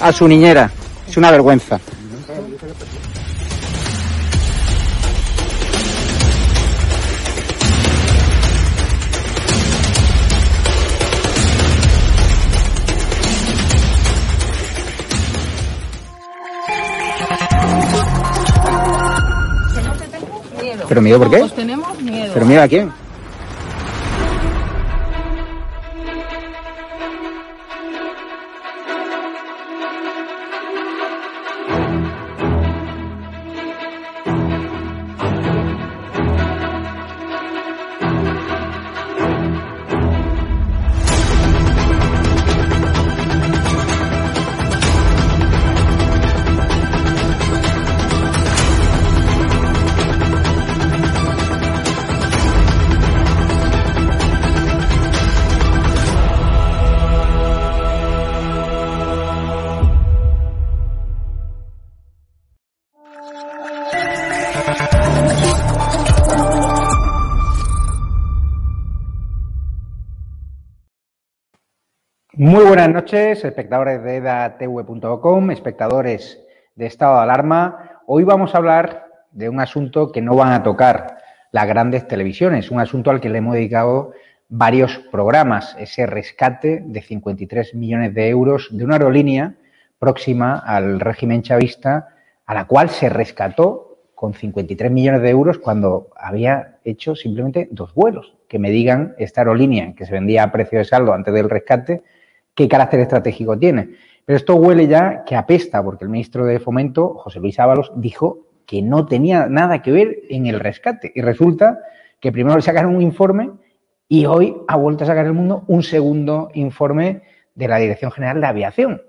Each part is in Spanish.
a su niñera. Es una vergüenza. Miedo. ¿Pero miedo por qué? Todos tenemos miedo. ¿Pero mira a quién? Muy buenas noches, espectadores de edatv.com, espectadores de estado de alarma. Hoy vamos a hablar de un asunto que no van a tocar las grandes televisiones, un asunto al que le hemos dedicado varios programas, ese rescate de 53 millones de euros de una aerolínea próxima al régimen chavista, a la cual se rescató con 53 millones de euros cuando había hecho simplemente dos vuelos. Que me digan esta aerolínea que se vendía a precio de saldo antes del rescate, qué carácter estratégico tiene. Pero esto huele ya que apesta, porque el ministro de Fomento, José Luis Ábalos, dijo que no tenía nada que ver en el rescate. Y resulta que primero le sacaron un informe y hoy ha vuelto a sacar el mundo un segundo informe de la Dirección General de Aviación,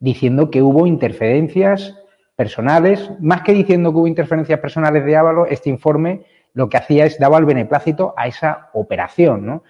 diciendo que hubo interferencias personales, más que diciendo que hubo interferencias personales de Ábalos, este informe lo que hacía es daba el beneplácito a esa operación, ¿no?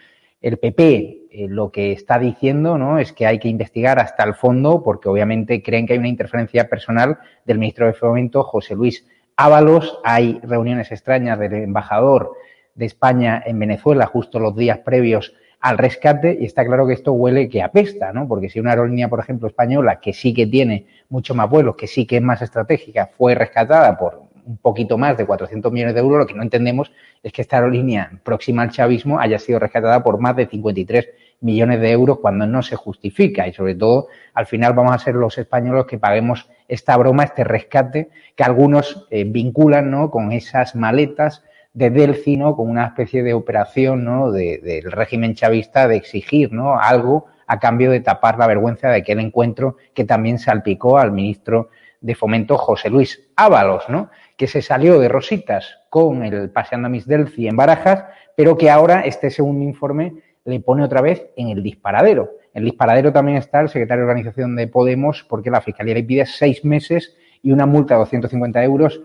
El PP eh, lo que está diciendo ¿no? es que hay que investigar hasta el fondo porque obviamente creen que hay una interferencia personal del ministro de Fomento, José Luis Ábalos. Hay reuniones extrañas del embajador de España en Venezuela justo los días previos al rescate y está claro que esto huele que apesta, ¿no? Porque si una aerolínea, por ejemplo, española, que sí que tiene mucho más vuelos, que sí que es más estratégica, fue rescatada por un poquito más de 400 millones de euros, lo que no entendemos es que esta aerolínea próxima al chavismo haya sido rescatada por más de 53 millones de euros cuando no se justifica y sobre todo al final vamos a ser los españoles que paguemos esta broma, este rescate que algunos eh, vinculan ¿no? con esas maletas de Delci, ¿no? con una especie de operación ¿no? de, del régimen chavista de exigir ¿no? algo a cambio de tapar la vergüenza de aquel encuentro que también salpicó al ministro de Fomento José Luis Ábalos, ¿no? Que se salió de rositas con el Paseando a Miss Delphi en Barajas, pero que ahora este segundo informe le pone otra vez en el disparadero. En el disparadero también está el secretario de Organización de Podemos porque la Fiscalía le pide seis meses y una multa de 250 euros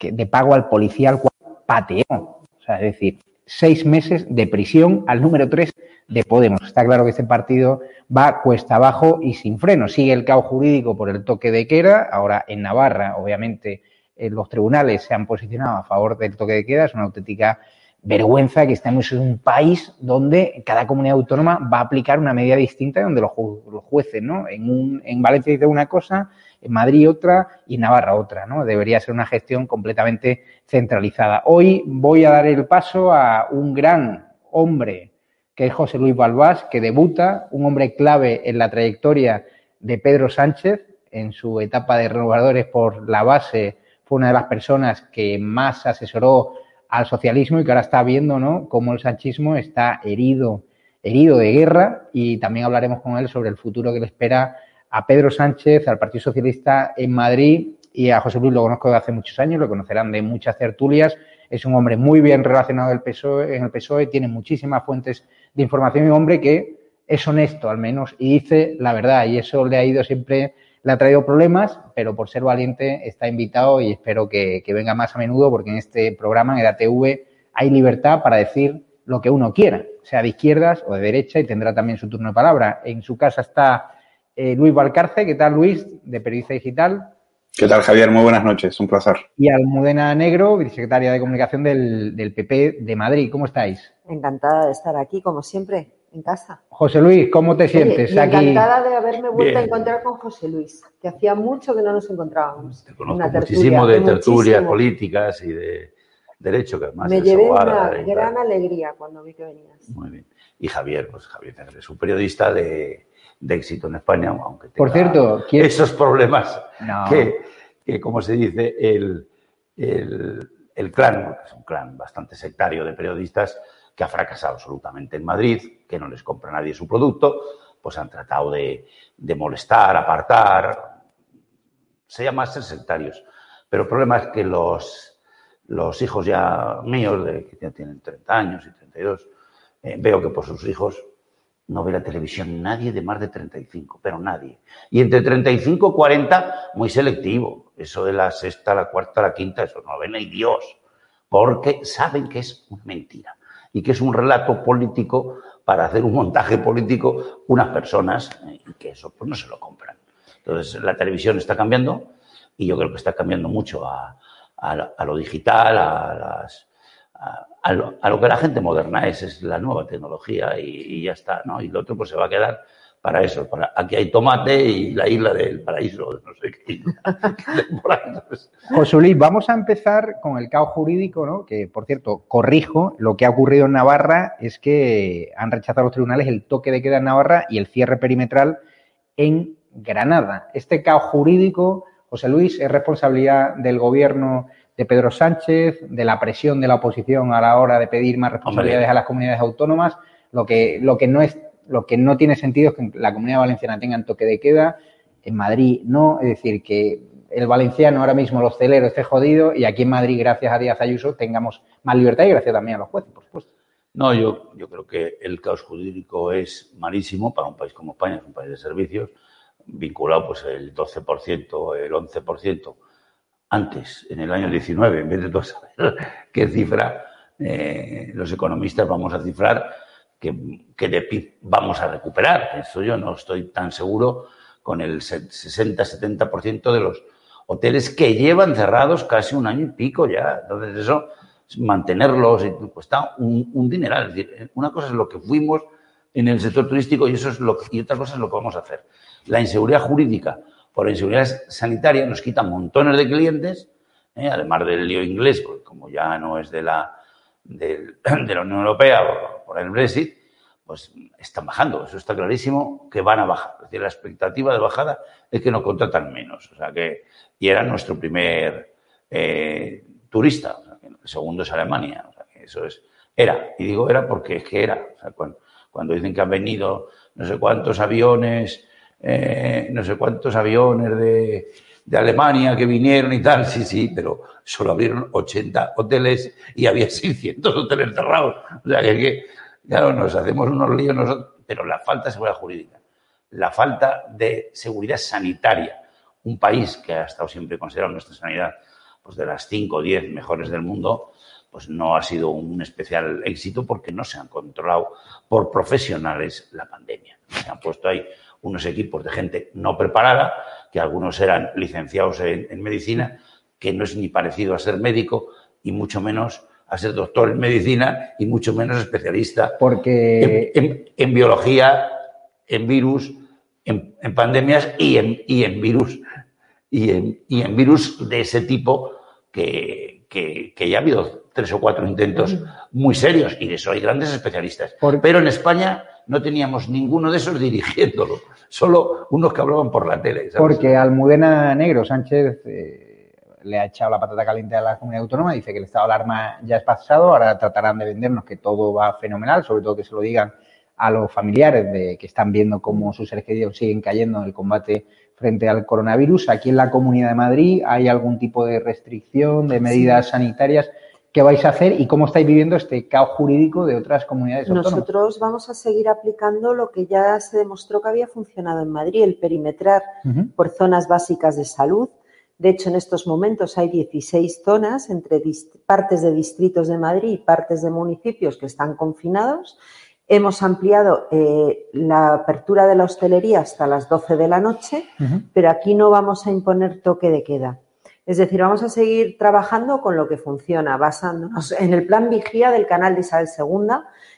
de pago al policía al cual pateó. O sea, es decir, seis meses de prisión al número tres de Podemos. Está claro que este partido va cuesta abajo y sin freno. Sigue el caos jurídico por el toque de queda. Ahora en Navarra, obviamente, eh, los tribunales se han posicionado a favor del toque de queda. Es una auténtica vergüenza que estemos en un país donde cada comunidad autónoma va a aplicar una medida distinta donde los, ju los jueces, ¿no? En, en Valencia dice una cosa, en Madrid otra y en Navarra otra, ¿no? Debería ser una gestión completamente centralizada. Hoy voy a dar el paso a un gran hombre que es José Luis Balbás, que debuta, un hombre clave en la trayectoria de Pedro Sánchez en su etapa de renovadores por la base, fue una de las personas que más asesoró al socialismo y que ahora está viendo ¿no? cómo el sanchismo está herido, herido de guerra y también hablaremos con él sobre el futuro que le espera a Pedro Sánchez, al Partido Socialista en Madrid y a José Luis lo conozco de hace muchos años, lo conocerán de muchas tertulias, es un hombre muy bien relacionado el PSOE, en el PSOE, tiene muchísimas fuentes de información y un hombre que es honesto al menos y dice la verdad y eso le ha ido siempre le ha traído problemas, pero por ser valiente está invitado y espero que, que venga más a menudo porque en este programa, en EDATV, hay libertad para decir lo que uno quiera, sea de izquierdas o de derecha y tendrá también su turno de palabra. En su casa está eh, Luis Valcarce. ¿Qué tal, Luis? De Periodista Digital. ¿Qué tal, Javier? Muy buenas noches, un placer. Y Almudena Negro, vicesecretaria de Comunicación del, del PP de Madrid. ¿Cómo estáis? Encantada de estar aquí, como siempre en casa. José Luis, ¿cómo te sientes Oye, aquí? Encantada de haberme vuelto Bien. a encontrar con José Luis, que hacía mucho que no nos encontrábamos. Te conozco Una tertulia, muchísimo de tertulias políticas y de derecho, que además Me es llevé una gran alegría cuando vi que venías. Muy bien. Y Javier, pues Javier es un periodista de, de éxito en España, aunque tenga Por cierto, ¿quién- esos problemas No. que, que, como se dice, el, el, el clan, porque es un clan bastante sectario de periodistas, que ha fracasado absolutamente en Madrid, que no les compra nadie su producto, pues han tratado de, de molestar, apartar, se llama ser sectarios. Pero el problema es que los, los hijos ya míos, de, que ya tienen 30 años y 32, eh, veo que por sus hijos no ve la televisión nadie de más de 35, pero nadie. Y entre 35 y 40, muy selectivo. Eso de la sexta, la cuarta, la quinta, eso no lo ve ni Dios. Porque saben que es una mentira y que es un relato político para hacer un montaje político unas personas que eso pues no se lo compran. Entonces la televisión está cambiando y yo creo que está cambiando mucho a, a, lo digital, a, las, a lo, a lo que la gente moderna es, es la nueva tecnología y, y ya está, ¿no? Y lo otro pues se va a quedar para eso. Para, aquí hay tomate y la isla del paraíso, no sé qué pues, José Luis, vamos a empezar con el caos jurídico, ¿no? Que, por cierto, corrijo, lo que ha ocurrido en Navarra es que han rechazado los tribunales el toque de queda en Navarra y el cierre perimetral en Granada. Este caos jurídico, José Luis, es responsabilidad del gobierno de Pedro Sánchez, de la presión de la oposición a la hora de pedir más responsabilidades Hombre. a las comunidades autónomas. Lo que, lo que no es, lo que no tiene sentido es que la comunidad valenciana tenga toque de queda, en Madrid no, es decir, que el valenciano ahora mismo, los celeros, esté jodido y aquí en Madrid, gracias a Díaz Ayuso, tengamos más libertad y gracias también a los jueces, por supuesto. No, yo, yo creo que el caos jurídico es malísimo para un país como España, es un país de servicios, vinculado pues el 12%, el 11%, antes, en el año 19, en vez de todo saber qué cifra, eh, los economistas vamos a cifrar que, que de PIB vamos a recuperar. Eso yo no estoy tan seguro con el 60-70% de los hoteles que llevan cerrados casi un año y pico ya. Entonces eso, mantenerlos cuesta un, un dineral. Es decir, una cosa es lo que fuimos en el sector turístico y eso es lo que- y otra cosa es lo que vamos a hacer. La inseguridad jurídica por la inseguridad sanitaria nos quita montones de clientes ¿eh? además del lío inglés, porque como ya no es de la, del- de la Unión Europea por, el Brexit, pues están bajando. Eso está clarísimo que van a bajar. Es decir, la expectativa de bajada es que nos contratan menos. O sea que, y era nuestro primer eh, turista. El segundo es Alemania. O sea, eso es, era. Y digo era porque es que era. Cuando dicen que han venido no sé cuántos aviones, eh, no sé cuántos aviones de, de Alemania que vinieron y tal, sí, sí, pero solo abrieron 80 hoteles y había 600 hoteles cerrados. O sea, que, que claro, nos hacemos unos líos nosotros, pero la falta de seguridad jurídica, la falta de seguridad sanitaria, un país que ha estado siempre considerado nuestra sanidad pues de las 5 o 10 mejores del mundo, pues no ha sido un especial éxito porque no se han controlado por profesionales la pandemia. Se han puesto ahí unos equipos de gente no preparada, que algunos eran licenciados en, en medicina, que no es ni parecido a ser médico y mucho menos a ser doctor en medicina y mucho menos especialista Porque en, en- en biología, en virus, en, en pandemias y en, y en virus. Y en, y en virus de ese tipo que, que- que ya ha habido tres o cuatro intentos muy serios y de eso hay grandes especialistas. Pero en España no teníamos ninguno de esos dirigiéndolo, solo unos que hablaban por la tele. ¿sabes? Porque Almudena Negro Sánchez eh, le ha echado la patata caliente a la comunidad autónoma, dice que el estado de alarma ya es pasado, ahora tratarán de vendernos que todo va fenomenal, sobre todo que se lo digan a los familiares de que están viendo cómo sus seres queridos siguen cayendo en el combate frente al coronavirus. Aquí en la Comunidad de Madrid hay algún tipo de restricción, de medidas sanitarias. ¿Qué vais a hacer y cómo estáis viviendo este caos jurídico de otras comunidades autónomas? Nosotros vamos a seguir aplicando lo que ya se demostró que había funcionado en Madrid, el perimetrar por zonas básicas de salud. De hecho, en estos momentos hay 16 zonas entre partes de distritos de Madrid y partes de municipios que están confinados. Hemos ampliado eh, la apertura de la hostelería hasta las 12 de la noche, pero aquí no vamos a imponer toque de queda. Es decir, vamos a seguir trabajando con lo que funciona, basándonos en el plan vigía del canal de Isabel II,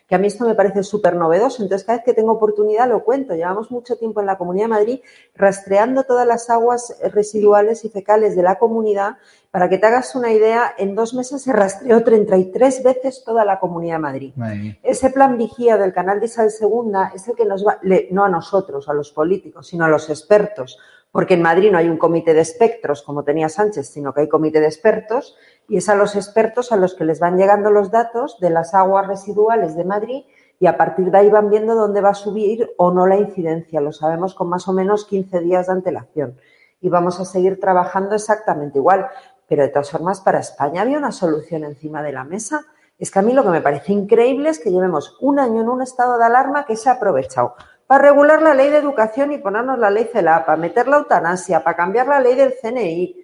que a mí esto me parece súper novedoso. Entonces, cada vez que tengo oportunidad lo cuento. Llevamos mucho tiempo en la Comunidad de Madrid rastreando todas las aguas residuales y fecales de la comunidad. Para que te hagas una idea, en dos meses se rastreó 33 veces toda la Comunidad de Madrid. Madre. Ese plan vigía del canal de Isabel II es el que nos va, le- no a nosotros, a los políticos, sino a los expertos, porque en Madrid no hay un comité de espectros como tenía Sánchez, sino que hay comité de expertos y es a los expertos a los que les van llegando los datos de las aguas residuales de Madrid y a partir de ahí van viendo dónde va a subir o no la incidencia. Lo sabemos con más o menos 15 días de antelación y vamos a seguir trabajando exactamente igual. Pero de todas formas, para España había una solución encima de la mesa. Es que a mí lo que me parece increíble es que llevemos un año en un estado de alarma que se ha aprovechado para regular la ley de educación y ponernos la ley CELA, para meter la eutanasia, para cambiar la ley del CNI.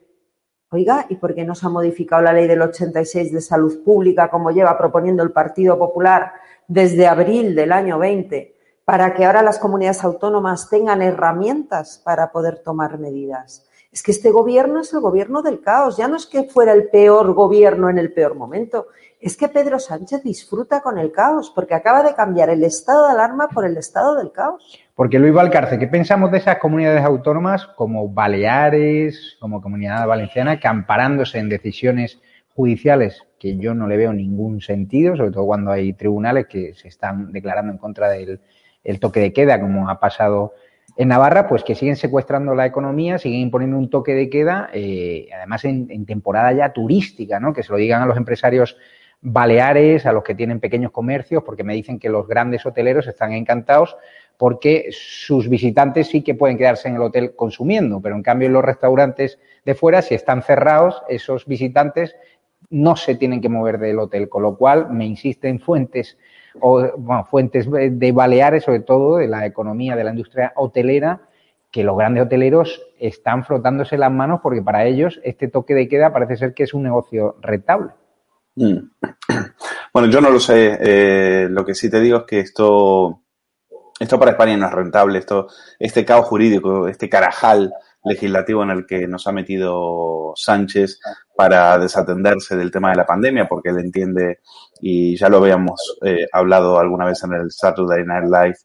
Oiga, ¿y por qué no se ha modificado la ley del 86 de salud pública como lleva proponiendo el Partido Popular desde abril del año 20 para que ahora las comunidades autónomas tengan herramientas para poder tomar medidas? Es que este gobierno es el gobierno del caos. Ya no es que fuera el peor gobierno en el peor momento. Es que Pedro Sánchez disfruta con el caos porque acaba de cambiar el estado de alarma por el estado del caos. Porque Luis Valcarce, ¿qué pensamos de esas comunidades autónomas como Baleares, como Comunidad Valenciana, que amparándose en decisiones judiciales que yo no le veo ningún sentido, sobre todo cuando hay tribunales que se están declarando en contra del el toque de queda, como ha pasado en Navarra, pues que siguen secuestrando la economía, siguen imponiendo un toque de queda, eh, además en, en temporada ya turística, ¿no? Que se lo digan a los empresarios baleares, a los que tienen pequeños comercios, porque me dicen que los grandes hoteleros están encantados porque sus visitantes sí que pueden quedarse en el hotel consumiendo, pero en cambio en los restaurantes de fuera, si están cerrados, esos visitantes no se tienen que mover del hotel, con lo cual me insisten fuentes o fuentes de Baleares, sobre todo de la economía de la industria hotelera, que los grandes hoteleros están frotándose las manos porque para ellos este toque de queda parece ser que es un negocio rentable. Mm. Bueno, yo no lo sé. Eh, lo que sí te digo es que esto, esto para España no es rentable. Esto, este caos jurídico, este carajal legislativo en el que nos ha metido Sánchez para desatenderse del tema de la pandemia, porque él entiende, y ya lo habíamos eh, hablado alguna vez en el Saturday Night Live,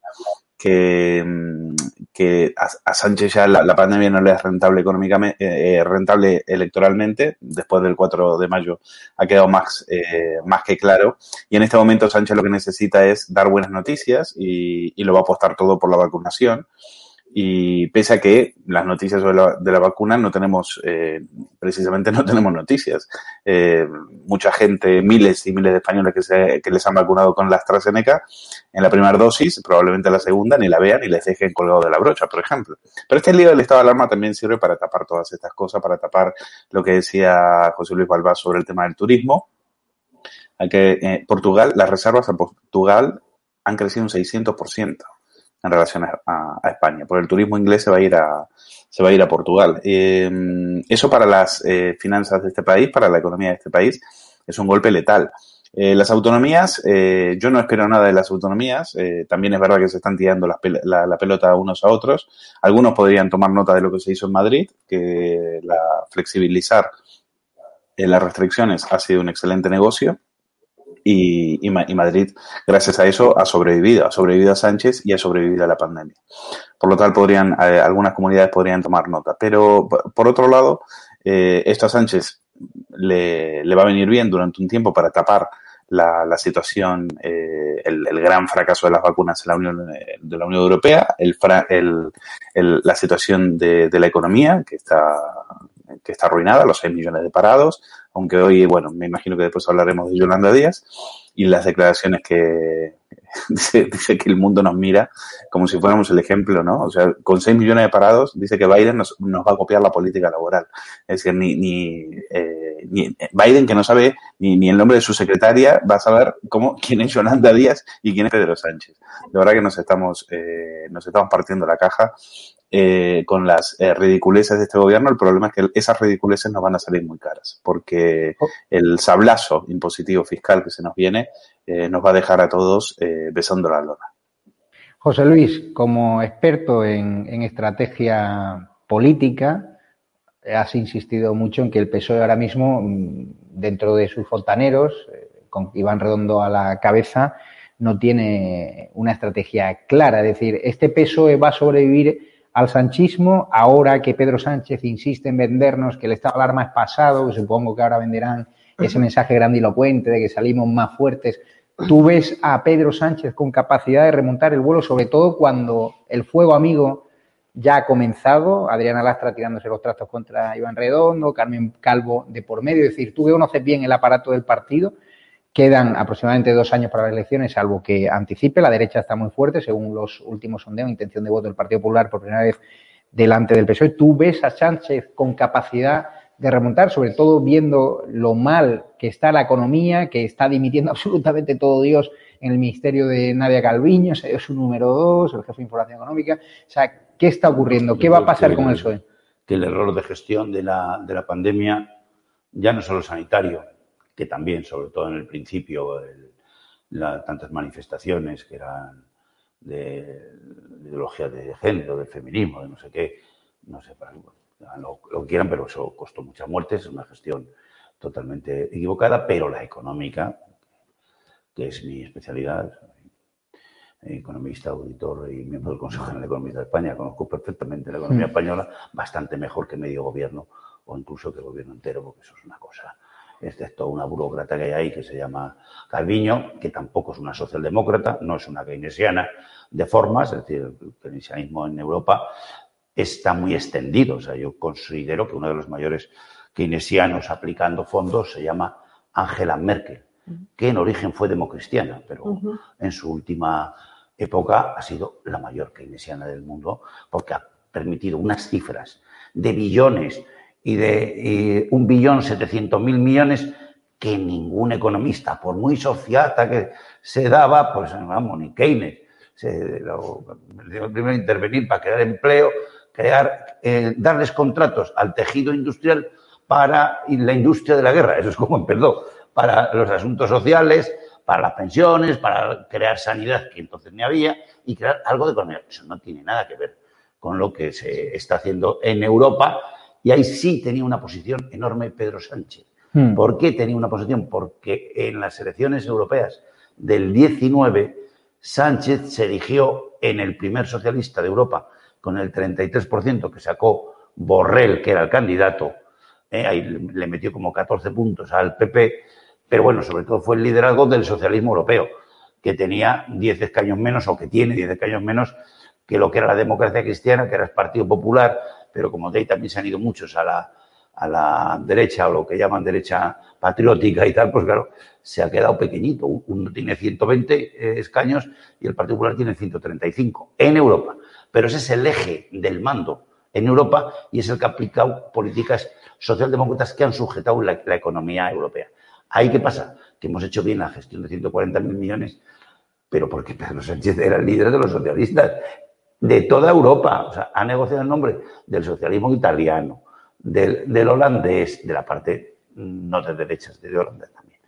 que, mm, que a, a Sánchez ya la, la pandemia no le es rentable económicamente, eh, rentable electoralmente. Después del 4 de mayo ha quedado más, eh, más que claro. Y en este momento Sánchez lo que necesita es dar buenas noticias y, y lo va a apostar todo por la vacunación. Y pese a que las noticias sobre la, de la vacuna no tenemos, eh, precisamente no tenemos noticias. Eh, mucha gente, miles y miles de españoles que, se, que les han vacunado con la AstraZeneca en la primera dosis, probablemente la segunda, ni la vean y les dejen colgado de la brocha, por ejemplo. Pero este lío del estado de alarma también sirve para tapar todas estas cosas, para tapar lo que decía José Luis Balbás sobre el tema del turismo. Que, eh, Portugal, las reservas a Portugal han crecido un 600% en relación a, España, porque el turismo inglés se va a ir a, se va a, ir a Portugal. Eh, eso para las eh, finanzas de este país, para la economía de este país, es un golpe letal. Eh, las autonomías, eh, yo no espero nada de las autonomías. Eh, también es verdad que se están tirando la, la, la, pelota unos a otros. Algunos podrían tomar nota de lo que se hizo en Madrid, que la flexibilizar las restricciones ha sido un excelente negocio y, y, y, Madrid, gracias a eso, ha sobrevivido, ha sobrevivido a Sánchez y ha sobrevivido a la pandemia. Por lo tal, podrían, eh, algunas comunidades podrían tomar nota. Pero, por otro lado, eh, esto a Sánchez le, le, va a venir bien durante un tiempo para tapar la, la situación, eh, el, gran fracaso de las vacunas en la Unión, de la Unión Europea, el, el, la situación de, de la economía, que está que está arruinada, los 6 millones de parados, aunque hoy, bueno, me imagino que después hablaremos de Yolanda Díaz y las declaraciones que dice, dice, que el mundo nos mira como si fuéramos el ejemplo, ¿no? O sea, con 6 millones de parados, dice que Biden nos, nos va a copiar la política laboral. Es decir, ni, ni, eh, ni Biden, que no sabe ni, el nombre de su secretaria, va a saber cómo, quién es Yolanda Díaz y quién es Pedro Sánchez. De verdad que nos estamos, eh, nos estamos partiendo la caja eh, con las eh, ridiculeces de este gobierno, el problema es que esas ridiculeces nos van a salir muy caras, porque el sablazo impositivo fiscal que se nos viene eh, nos va a dejar a todos eh, besando la lona. José Luis, como experto en, en estrategia política, has insistido mucho en que el PSOE ahora mismo, mm, dentro de sus fontaneros, eh, con Iván Redondo a la cabeza, no tiene una estrategia clara. Es decir, este PSOE va a sobrevivir al sanchismo, ahora que Pedro Sánchez insiste en vendernos que el estado de alarma es pasado, que supongo que ahora venderán ese mensaje grandilocuente de que salimos más fuertes. ¿Tú ves a Pedro Sánchez con capacidad de remontar el vuelo, sobre todo cuando el fuego amigo ya ha comenzado? Adriana Lastra tirándose los trastos contra Iván Redondo, Carmen Calvo de por medio. Es decir, tú que conoces bien el aparato del partido, Quedan aproximadamente dos años para las elecciones, salvo que anticipe. La derecha está muy fuerte, según los últimos sondeos, intención de voto del Partido Popular por primera vez delante del PSOE. ¿Tú ves a Sánchez con capacidad de remontar, sobre todo viendo lo mal que está la economía, que está dimitiendo absolutamente todo Dios en el ministerio de Nadia Calviño, se dio su número dos, el jefe de información económica. O sea, ¿qué está ocurriendo? ¿Qué va a pasar con el PSOE? Que el error de gestión de la, de la pandemia, ya no solo sanitario, que también, sobre todo en el principio, el, la, tantas manifestaciones que eran de, de, ideología de género, del feminismo, de no sé qué, no sé, para, lo, lo, quieran, pero eso costó muchas muertes, es una gestión totalmente equivocada, pero la económica, que es mi especialidad, economista, auditor y miembro del Consejo General de Economía de España, conozco perfectamente la economía española, bastante mejor que medio gobierno o incluso que el gobierno entero, porque eso es una cosa excepto una burócrata que hay ahí que se llama Calviño, que tampoco es una socialdemócrata, no es una keynesiana de formas, es decir, el keynesianismo en Europa está muy extendido. O sea, yo considero que uno de los mayores keynesianos aplicando fondos se llama Angela Merkel, que en origen fue democristiana, pero uh -huh. en su última época ha sido la mayor keynesiana del mundo porque ha permitido unas cifras de billones y de un billón setecientos mil millones que ningún economista, por muy sociata que se daba, pues vamos, ni Keynes, se, lo, primero intervenir para crear empleo, crear, eh, darles contratos al tejido industrial para la industria de la guerra, eso es como empezó, para los asuntos sociales, para las pensiones, para crear sanidad, que entonces ni había, y crear algo de economía. Eso no tiene nada que ver con lo que se está haciendo en Europa, y ahí sí tenía una posición enorme Pedro Sánchez. Hmm. ¿Por qué tenía una posición? Porque en las elecciones europeas del 19, Sánchez se erigió en el primer socialista de Europa con el 33% que sacó Borrell, que era el candidato, ¿eh? ahí le metió como 14 puntos al PP, pero bueno, sobre todo fue el liderazgo del socialismo europeo, que tenía 10 escaños menos o que tiene 10 escaños menos que lo que era la democracia cristiana, que era el Partido Popular, pero como de ahí también se han ido muchos a la, a la derecha o lo que llaman derecha patriótica y tal, pues claro, se ha quedado pequeñito. Uno tiene 120 eh, escaños y el Partido Popular tiene 135 en Europa. Pero ese es el eje del mando en Europa y es el que ha aplicado políticas socialdemócratas que han sujetado la, la economía europea. ¿Ahí qué pasa? Que hemos hecho bien la gestión de 140.000 millones, pero porque Pedro Sánchez era el líder de los socialistas de toda Europa. O sea, ha negociado en nombre del socialismo italiano, del, holandés, de la parte no de derechas, de Holanda también,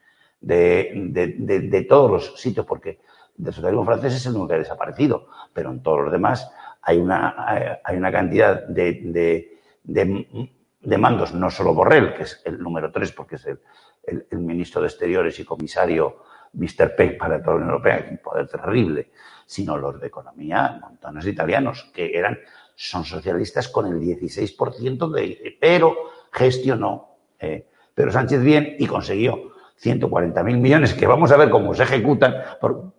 de, todos los sitios, porque del socialismo francés es el único que ha desaparecido, pero en todos los demás hay una, hay una cantidad de, de mandos, no solo Borrell, que es el número tres, porque es el, el, el ministro de Exteriores y comisario Mr. Peck para toda la Unión Europea, un poder terrible, sino los de economía, montones de italianos, que eran, son socialistas con el 16% de, pero gestionó eh, Pedro Sánchez bien y consiguió 140.000 millones que vamos a ver cómo se ejecutan,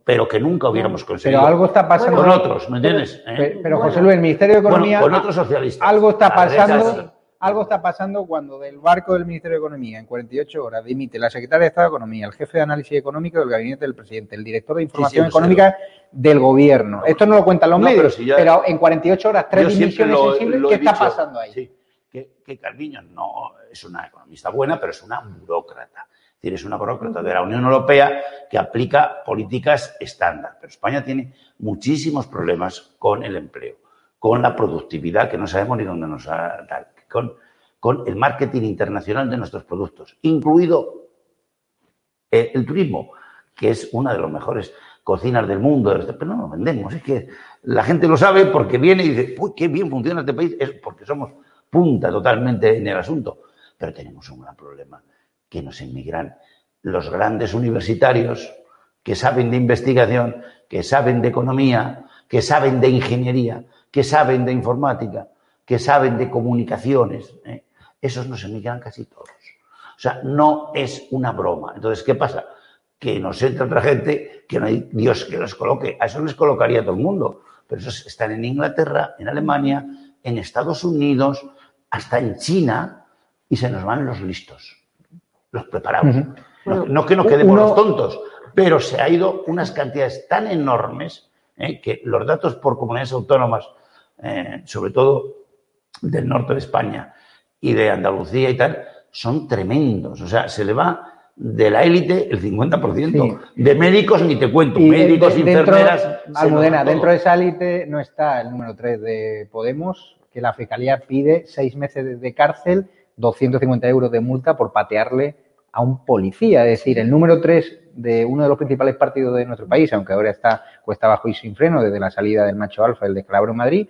pero que nunca hubiéramos conseguido. Pero algo está pasando. Con otros, ¿me entiendes? Pero, ¿Eh? pero José Luis, el Ministerio de Economía. Bueno, con otros socialistas. Algo está pasando algo está pasando cuando del barco del Ministerio de Economía en 48 horas dimite la secretaria de Estado de Economía, el jefe de análisis económico del gabinete del presidente, el director de información sí, sí, económica del gobierno. No, Esto no lo cuentan los no, medios, pero, si pero, en 48 horas, tres dimisiones lo, sensibles, lo ¿qué está dicho, pasando ahí? Sí, que, que Calviño no es una economista buena, pero es una burócrata. Es decir, es una burócrata de la Unión Europea que aplica políticas estándar. Pero España tiene muchísimos problemas con el empleo, con la productividad, que no sabemos ni dónde nos ha tal con, el marketing internacional de nuestros productos, incluido el, el turismo, que es una de las mejores cocinas del mundo, pero no lo vendemos, es que la gente lo sabe porque viene y dice, uy, qué bien funciona este país, es porque somos punta totalmente en el asunto, pero tenemos un gran problema, que nos emigran los grandes universitarios que saben de investigación, que saben de economía, que saben de ingeniería, que saben de informática, que saben de comunicaciones, ¿eh? esos nos emigran casi todos. O sea, no es una broma. Entonces, ¿qué pasa? Que nos entra otra gente que no hay Dios que los coloque. A eso les colocaría todo el mundo. Pero esos están en Inglaterra, en Alemania, en Estados Unidos, hasta en China, y se nos van los listos, los preparados. Uh -huh. no, no, que nos quedemos Uno... los tontos, pero se ha ido unas cantidades tan enormes ¿eh? que los datos por comunidades autónomas, eh, sobre todo del norte de España y de Andalucía y tal, son tremendos. O sea, se le va de la élite el 50%. Sí. De médicos ni te cuento, y médicos, de, de, enfermeras. Dentro, Almudena, dentro de esa élite no está el número 3 de Podemos, que la Fiscalía pide seis meses de cárcel, 250 euros de multa por patearle a un policía. Es decir, el número 3 de uno de los principales partidos de nuestro país, aunque ahora está cuesta bajo y sin freno desde la salida del macho alfa, el descalabro en Madrid,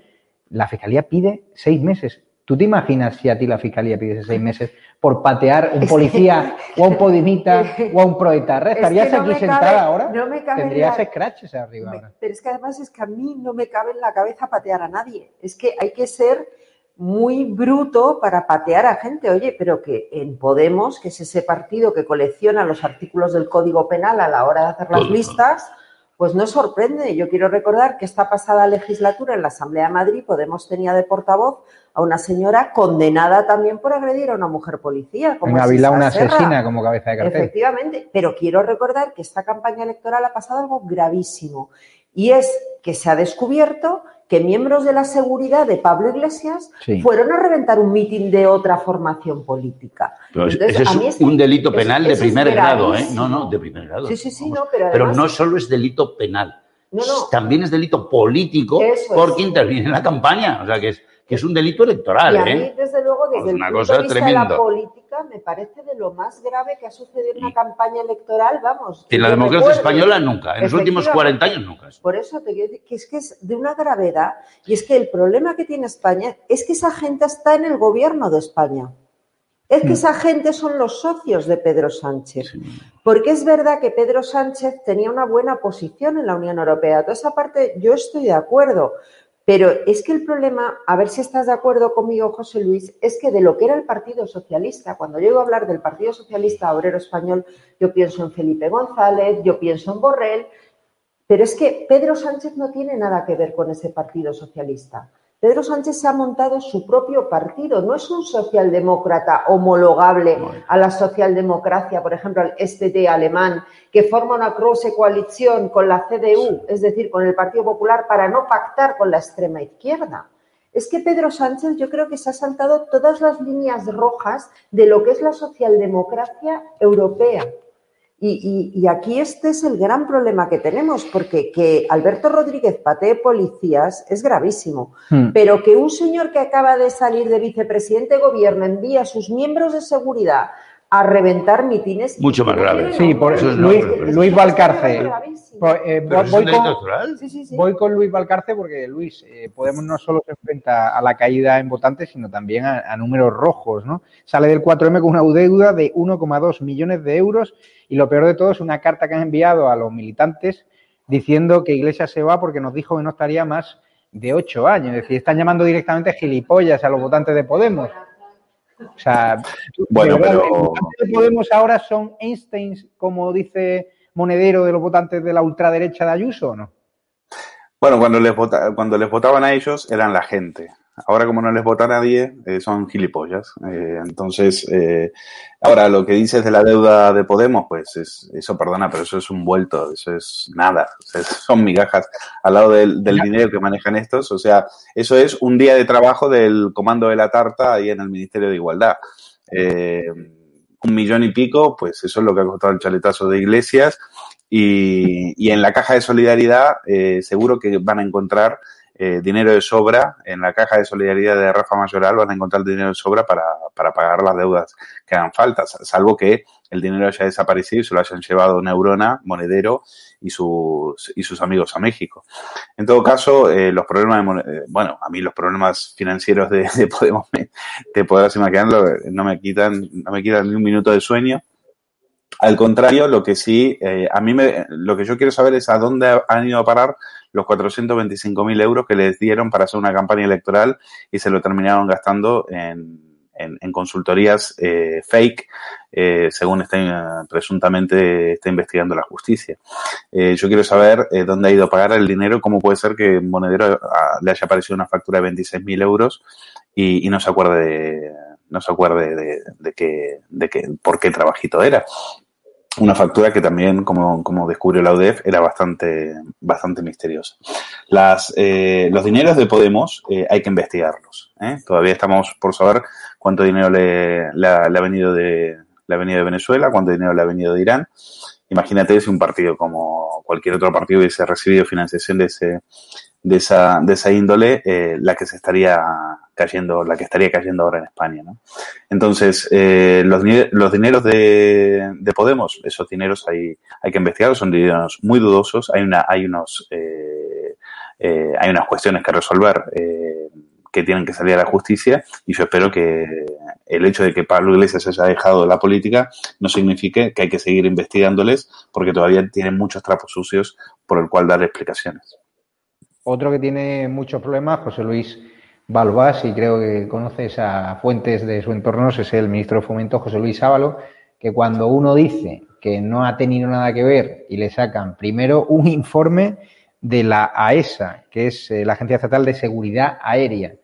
la Fiscalía pide seis meses. ¿Tú te imaginas si a ti la Fiscalía pide seis meses por patear un policía o a un podimita o a un proetarra? ¿Estarías es que no aquí sentada cabe, ahora? No me cabe Tendrías la... scratches arriba me, ahora. Pero es que además es que a mí no me cabe en la cabeza patear a nadie. Es que hay que ser muy bruto para patear a gente. Oye, pero que en Podemos, que es ese partido que colecciona los artículos del Código Penal a la hora de hacer las listas, pues no sorprende. Yo quiero recordar que esta pasada legislatura en la Asamblea de Madrid Podemos tenía de portavoz a una señora condenada también por agredir a una mujer policía. Como en Ávila una Serra. asesina como cabeza de cartel. Efectivamente, pero quiero recordar que esta campaña electoral ha pasado algo gravísimo y es que se ha descubierto que miembros de la seguridad de Pablo Iglesias sí. fueron a reventar un mitin de otra formación política. Pero Entonces, ese es este, un delito penal es, de primer grado, ¿eh? No, no, de primer grado. Sí, sí, sí, no, pero, además, pero no solo es delito penal. No, no. También es delito político porque es. interviene en la campaña. O sea, que es, que es un delito electoral. Y a mí, ¿eh? desde luego, desde es una el cosa punto de vista de la política, me parece de lo más grave que ha sucedido en una y, campaña electoral, vamos. En la democracia española nunca, en los últimos 40 años nunca. Por eso te quiero decir que es que es de una gravedad, y es que el problema que tiene España es que esa gente está en el gobierno de España. Es que esa gente son los socios de Pedro Sánchez. Porque es verdad que Pedro Sánchez tenía una buena posición en la Unión Europea. Toda esa parte yo estoy de acuerdo Pero es que el problema, a ver si estás de acuerdo conmigo, José Luis, es que de lo que era el Partido Socialista, cuando yo a hablar del Partido Socialista Obrero Español, yo pienso en Felipe González, yo pienso en Borrell, pero es que Pedro Sánchez no tiene nada que ver con ese Partido Socialista. Pedro Sánchez se ha montado su propio partido, no es un socialdemócrata homologable a la socialdemocracia, por ejemplo, al SPD alemán, que forma una croce coalición con la CDU, es decir, con el Partido Popular, para no pactar con la extrema izquierda. Es que Pedro Sánchez yo creo que se ha saltado todas las líneas rojas de lo que es la socialdemocracia europea. Y, aquí este es el gran problema que tenemos, porque que Alberto Rodríguez patee policías es gravísimo, Hmm. pero que un señor que acaba de salir de vicepresidente de gobierno envía a sus miembros de seguridad a reventar mitines. Mucho más grave. Sí, por Eso es Luis. Luis Valcarce. Pues, eh, voy, con, electoral. Sí, sí, sí. voy con Luis Valcarce porque Luis, eh, Podemos no solo se enfrenta a la caída en votantes, sino también a, a números rojos, ¿no? Sale del 4M con una deuda de 1,2 millones de euros y lo peor de todo es una carta que han enviado a los militantes diciendo que Iglesias se va porque nos dijo que no estaría más de ocho años. Es decir, están llamando directamente gilipollas a los votantes de Podemos. O sea, Bueno, verdad, pero- los Podemos ahora son Einsteins, como dice Monedero, de los votantes de la ultraderecha de Ayuso, ¿o no? Bueno, cuando les, vota- cuando les votaban a ellos eran la gente. Ahora como no les vota nadie, eh, son gilipollas. Eh, entonces, eh, ahora lo que dices de la deuda de Podemos, pues es, eso perdona, pero eso es un vuelto, eso es nada. O sea, son migajas al lado del, del dinero que manejan estos. O sea, eso es un día de trabajo del comando de la tarta ahí en el Ministerio de Igualdad. Eh, un millón y pico, pues eso es lo que ha costado el chaletazo de Iglesias. Y, y en la caja de solidaridad eh, seguro que van a encontrar eh, dinero de sobra. En la caja de solidaridad de Rafa Mayoral van a encontrar dinero de sobra para, para pagar las deudas que hagan falta, salvo que el dinero haya desaparecido y se lo hayan llevado Neurona, Monedero y sus, y sus amigos a México. En todo caso, eh, los problemas de, eh, bueno, a mí los problemas financieros de, de Podemos, me- te podrás no me quitan, no me quitan ni un minuto de sueño. Al contrario, lo que sí, a mí me, lo que yo quiero saber es a dónde han ido a parar los 425.000 euros que les dieron para hacer una campaña electoral y se lo terminaron gastando en, en, consultorías eh, fake, eh, según está, eh, presuntamente está investigando la justicia. Eh, yo quiero saber dónde ha ido a pagar el dinero, cómo puede ser que Monedero ah, le haya aparecido una factura de 26.000 euros y, y no se acuerde de, no se acuerde de, de que, de que, por qué trabajito era una factura que también, como, como descubrió la UDEF, era bastante, bastante misteriosa. Las, eh, los dineros de Podemos eh, hay que investigarlos. ¿eh? Todavía estamos por saber cuánto dinero le, le ha, venido de, le ha venido de Venezuela, cuánto dinero le ha venido de Irán. Imagínate si un partido como cualquier otro partido hubiese recibido financiación de ese, de esa, de esa índole, eh, la que se estaría cayendo, la que estaría cayendo ahora en España, ¿no? Entonces, eh, los, los dineros de, de Podemos, esos dineros hay, hay que investigarlos, son dineros muy dudosos, hay una, hay unos, eh, eh, hay unas cuestiones que resolver eh, que tienen que salir a la justicia y yo espero que el hecho de que Pablo Iglesias haya dejado la política no signifique que hay que seguir investigándoles porque todavía tienen muchos trapos sucios por el cual dar explicaciones. Otro que tiene muchos problemas, José Luis Balbás, y creo que conoces a fuentes de su entorno, es el ministro de Fomento, José Luis Ábalo, que cuando uno dice que no ha tenido nada que ver y le sacan primero un informe de la AESA, que es eh, la Agencia Estatal de Seguridad Aérea,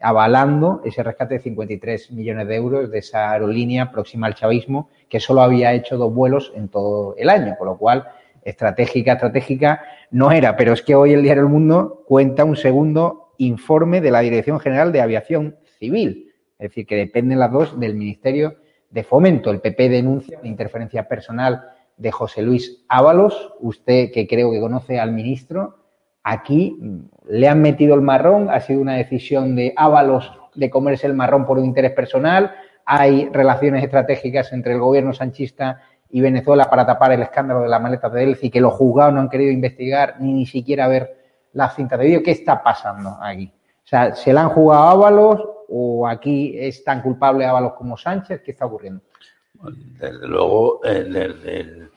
avalando ese rescate de 53 millones de euros de esa aerolínea próxima al chavismo, que solo había hecho dos vuelos en todo el año, con lo cual estratégica, estratégica no era, pero es que hoy el diario El Mundo cuenta un segundo informe de la Dirección General de Aviación Civil, es decir, que dependen las dos del Ministerio de Fomento. El PP denuncia la interferencia personal de José Luis Ábalos, usted que creo que conoce al ministro, aquí mm, le han metido el marrón, ha sido una decisión de Ábalos de comerse el marrón por un interés personal, hay relaciones estratégicas entre el gobierno sanchista y Venezuela para tapar el escándalo de las maletas de Delphi, que los juzgados no han querido investigar ni ni siquiera ver las cintas de vídeo. ¿Qué está pasando aquí? O sea, ¿se la han jugado a Ábalos o aquí es tan culpable Ábalos como Sánchez? ¿Qué está ocurriendo? Desde luego, eh, desde el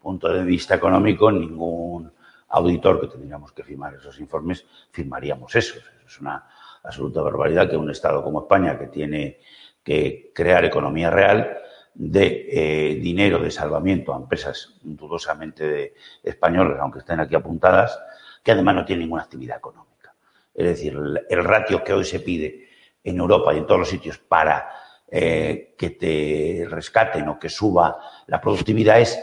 punto de vista económico, ningún auditor que tendríamos que firmar esos informes, firmaríamos eso. Es una absoluta barbaridad que un Estado como España, que tiene que crear economía real, de eh, dinero de salvamiento a empresas dudosamente españolas, aunque estén aquí apuntadas, que además no tienen ninguna actividad económica. Es decir, el, el ratio que hoy se pide en Europa y en todos los sitios para eh, que te rescaten o que suba la productividad es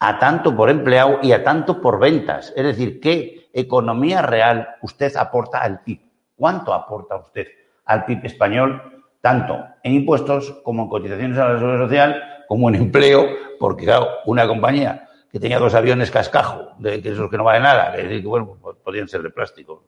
a tanto por empleado y a tanto por ventas. Es decir, ¿qué economía real usted aporta al PIB? ¿Cuánto aporta usted al PIB español? Tanto en impuestos como en cotizaciones a la seguridad social, como en empleo, porque claro, una compañía que tenía dos aviones cascajo, de que esos que no valen nada, que, bueno, pues podían ser de plástico,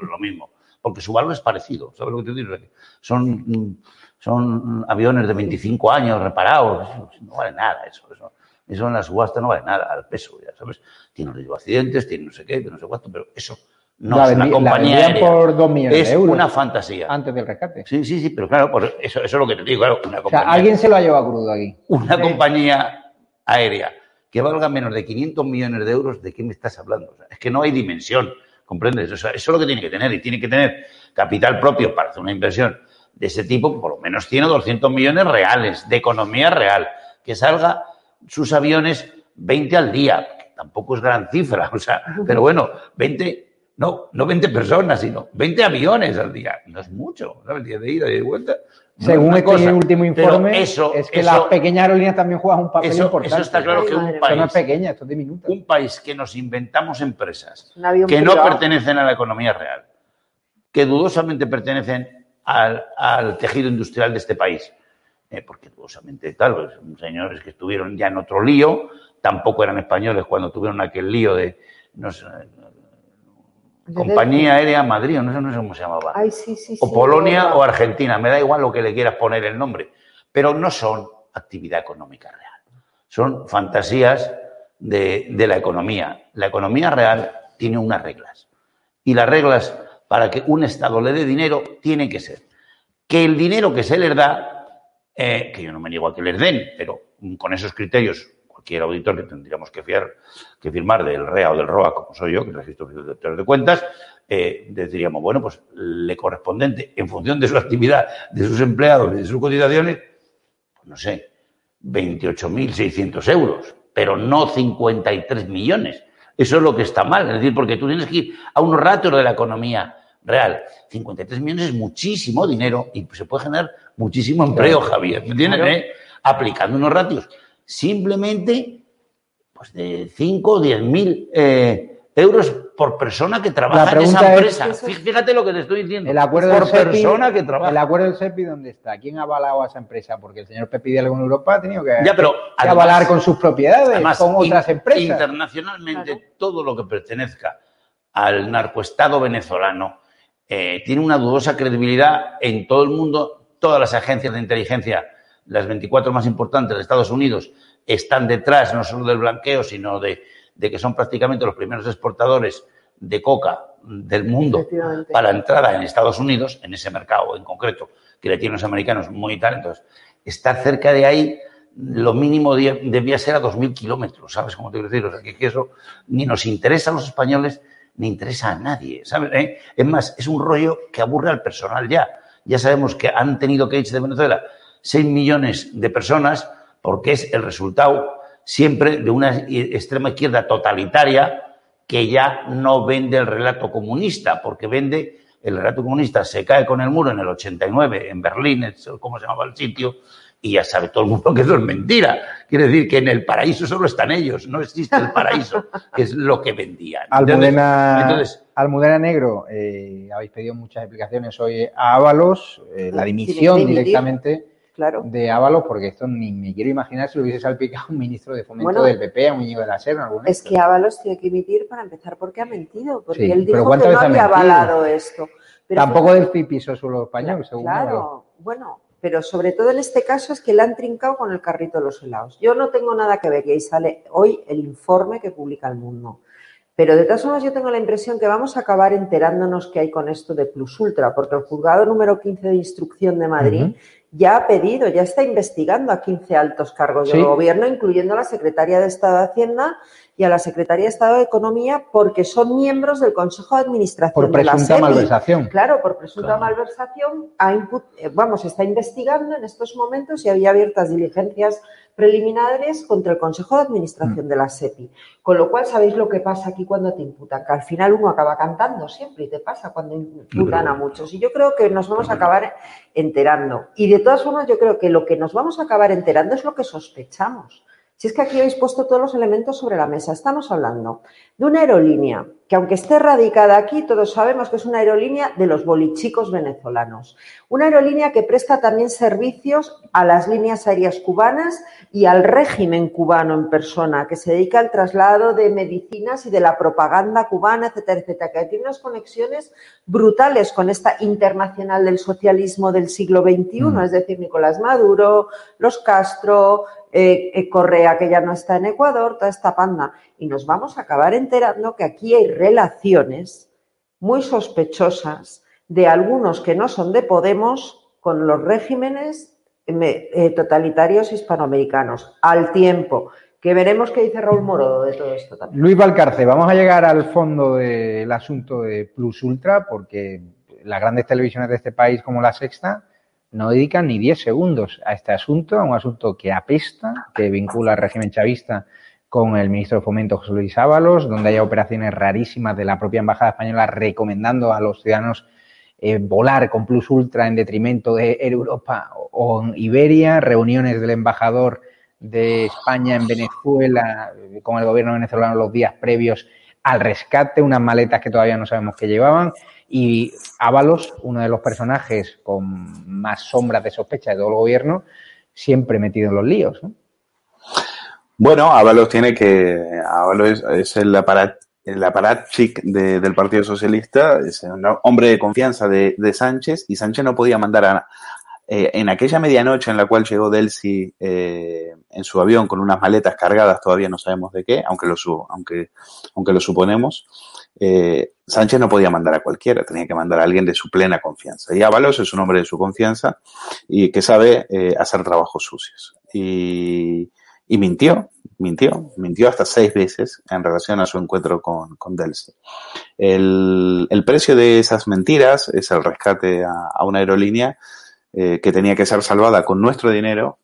lo mismo, porque su valor es parecido, ¿sabes lo que te digo? Son, son aviones de 25 años reparados, no vale nada eso, eso, eso en la subasta no vale nada, al peso, ya sabes, tiene accidentes, tiene no sé qué, no sé cuánto, pero eso no La es una compañía aérea, por dos millones es de euros. una fantasía. Antes del rescate. Sí, sí, sí, pero claro, pues eso, eso es lo que te digo, claro, una O sea, compañía, alguien se lo ha llevado crudo aquí. una compañía aérea que valga menos de 500 millones de euros, ¿de qué me estás hablando? O es que no hay dimensión, ¿comprendes? O eso es lo que tiene que tener y tiene que tener capital propio para hacer una inversión de ese tipo, por lo menos tiene 200 millones reales, de economía real, que salga sus aviones 20 al día, que tampoco es gran cifra, o sea, pero bueno, 20, no, no 20 personas, sino 20 aviones al día, no es mucho, ¿sabes? De ida y de vuelta. Según este cosa, último informe, eso, es que eso- las pequeñas aerolíneas también juegan un papel eso, importante. eso está claro que un no es país, pequeña, esto es un país que nos inventamos empresas que no privado. pertenecen a la economía real, que dudosamente pertenecen al, al tejido industrial de este país, eh, porque dudosamente tal, pues, son señores que estuvieron ya en otro lío, tampoco eran españoles cuando tuvieron aquel lío de no sé, De compañía aérea Madrid, o no sé, no sé cómo se llamaba Ay, sí, sí, o sí, Polonia o Argentina, me da igual lo que le quieras poner el nombre, pero no son actividad económica real, son fantasías de, de la economía. La economía real tiene unas reglas y las reglas para que un Estado le dé dinero tienen que ser que el dinero que se les da, eh, que yo no me niego a que les den, pero con esos criterios, cualquier auditor que tendríamos que, fiar, que firmar del REA o del ROA, como soy yo, que Registro de de Cuentas, eh, diríamos, bueno, pues le correspondente, en función de su actividad, de sus empleados y de sus cotizaciones, pues no sé, 28.600 euros, pero no 53 millones. Eso es lo que está mal, es decir, porque tú tienes que ir a unos ratios de la economía real. 53 millones es muchísimo dinero y se puede generar muchísimo empleo, Javier, ¿me entiendes? Eh? Aplicando unos ratios simplemente pues de 5 o 10 mil eh, euros por persona que trabaja en esa empresa. Es- Fíjate lo que te estoy diciendo. El acuerdo por del SEPI, persona que trabaja. el acuerdo del SEPI, ¿dónde está? ¿Quién ha avalado a esa empresa? Porque el señor Pepi en Europa ha tenido que, Ya, pero que además- avalar con sus propiedades, Además, con otras in- empresas. Internacionalmente, Claro. todo lo que pertenezca al narcoestado venezolano eh, tiene una dudosa credibilidad en todo el mundo. Todas las agencias de inteligencia, las 24 más importantes de Estados Unidos, están detrás no solo del blanqueo, sino de, de que son prácticamente los primeros exportadores de coca del mundo para entrada en Estados Unidos, en ese mercado en concreto, que le tienen los americanos muy talentos, estar cerca de ahí, lo mínimo de- debía ser a 2.000 kilómetros, ¿sabes cómo te quiero decir? O sea, que, que eso ni nos interesa a los españoles, ni interesa a nadie, ¿sabes? eh? Es más, es un rollo que aburre al personal ya. Ya sabemos que han tenido que irse de Venezuela 6 millones de personas porque es el resultado siempre de una extrema izquierda totalitaria que ya no vende el relato comunista, porque vende el relato comunista, se cae con el muro en el 89 en Berlín, es ¿cómo se llamaba el sitio? Y ya sabe todo el mundo que eso es mentira. Quiere decir que en el paraíso solo están ellos, no existe el paraíso, que es lo que vendían. Almudena, Entonces, Almudena Negro, eh, habéis pedido muchas explicaciones hoy a Ábalos, eh, la dimisión directamente Claro. de Ábalos, porque esto ni me quiero imaginar si lo hubiese salpicado un ministro de fomento Bueno, del PP, a un niño de la SER, algún Es que Ábalos tiene que emitir para empezar porque ha mentido, porque Sí, él dijo que ¿cuántas no había avalado esto. Pero Tampoco del pipiso suelo español, según. Claro, bueno, pero sobre todo en este caso es que le han trincado con el carrito de los helados. Yo no tengo nada que ver y ahí sale hoy el informe que publica el mundo. Pero de todas formas yo tengo la impresión que vamos a acabar enterándonos qué hay con esto de Plus Ultra, porque el juzgado número 15 de instrucción de Madrid ya ha pedido, ya está investigando a 15 altos cargos Sí. del gobierno, incluyendo a la secretaria de Estado de Hacienda y a la secretaria de Estado de Economía, porque son miembros del Consejo de Administración Por de la presunta malversación. Claro, por presunta Claro. malversación, eh, vamos, está investigando en estos momentos y había abiertas diligencias preliminares contra el Consejo de Administración de la SEPI. Con lo cual, ¿sabéis lo que pasa aquí cuando te imputan? Que al final uno acaba cantando siempre y te pasa cuando imputan a muchos. Y yo creo que nos vamos a acabar enterando. Y de todas formas, yo creo que lo que nos vamos a acabar enterando es lo que sospechamos. Si es que aquí habéis puesto todos los elementos sobre la mesa, estamos hablando de una aerolínea que aunque esté radicada aquí, todos sabemos que es una aerolínea de los bolichicos venezolanos. Una aerolínea que presta también servicios a las líneas aéreas cubanas y al régimen cubano en persona, que se dedica al traslado de medicinas y de la propaganda cubana, etcétera, etcétera, que tiene unas conexiones brutales con esta internacional del socialismo del siglo XXI, Mm. es decir, Nicolás Maduro, los Castro, eh, eh, Correa, que ya no está en Ecuador, toda esta panda. Y nos vamos a acabar enterando que aquí hay relaciones muy sospechosas de algunos que no son de Podemos con los regímenes eh, eh, totalitarios hispanoamericanos. Al tiempo, que veremos qué dice Raúl Morodo de todo esto también. Luis Valcarce, vamos a llegar al fondo del asunto de Plus Ultra, porque las grandes televisiones de este país, como la Sexta, no dedican ni 10 segundos a este asunto, a un asunto que apesta, que vincula al régimen chavista con el ministro de Fomento José Luis Ábalos, donde hay operaciones rarísimas de la propia Embajada Española recomendando a los ciudadanos eh, volar con Plus Ultra en detrimento de Europa o en Iberia, reuniones del embajador de España en Venezuela eh, con el gobierno venezolano los días previos al rescate, unas maletas que todavía no sabemos qué llevaban, y Ábalos, uno de los personajes con más sombras de sospecha de todo el gobierno, siempre metido en los líos. ¿no? Bueno, Ábalos tiene que. Ábalos es, el aparat, el aparat chic de- del Partido Socialista, es un hombre de confianza de, Sánchez, y Sánchez no podía mandar a. eh, en aquella medianoche en la cual llegó Delcy eh, en su avión con unas maletas cargadas, todavía no sabemos de qué, aunque lo, aunque, aunque lo suponemos, eh, Sánchez no podía mandar a cualquiera, tenía que mandar a alguien de su plena confianza. Y Ábalos es un hombre de su confianza y que sabe eh, hacer trabajos sucios. Y, mintió, mintió, mintió hasta seis veces en relación a su encuentro con, con Delcy. El, precio de esas mentiras es el rescate a, una aerolínea eh, que tenía que ser salvada con nuestro dinero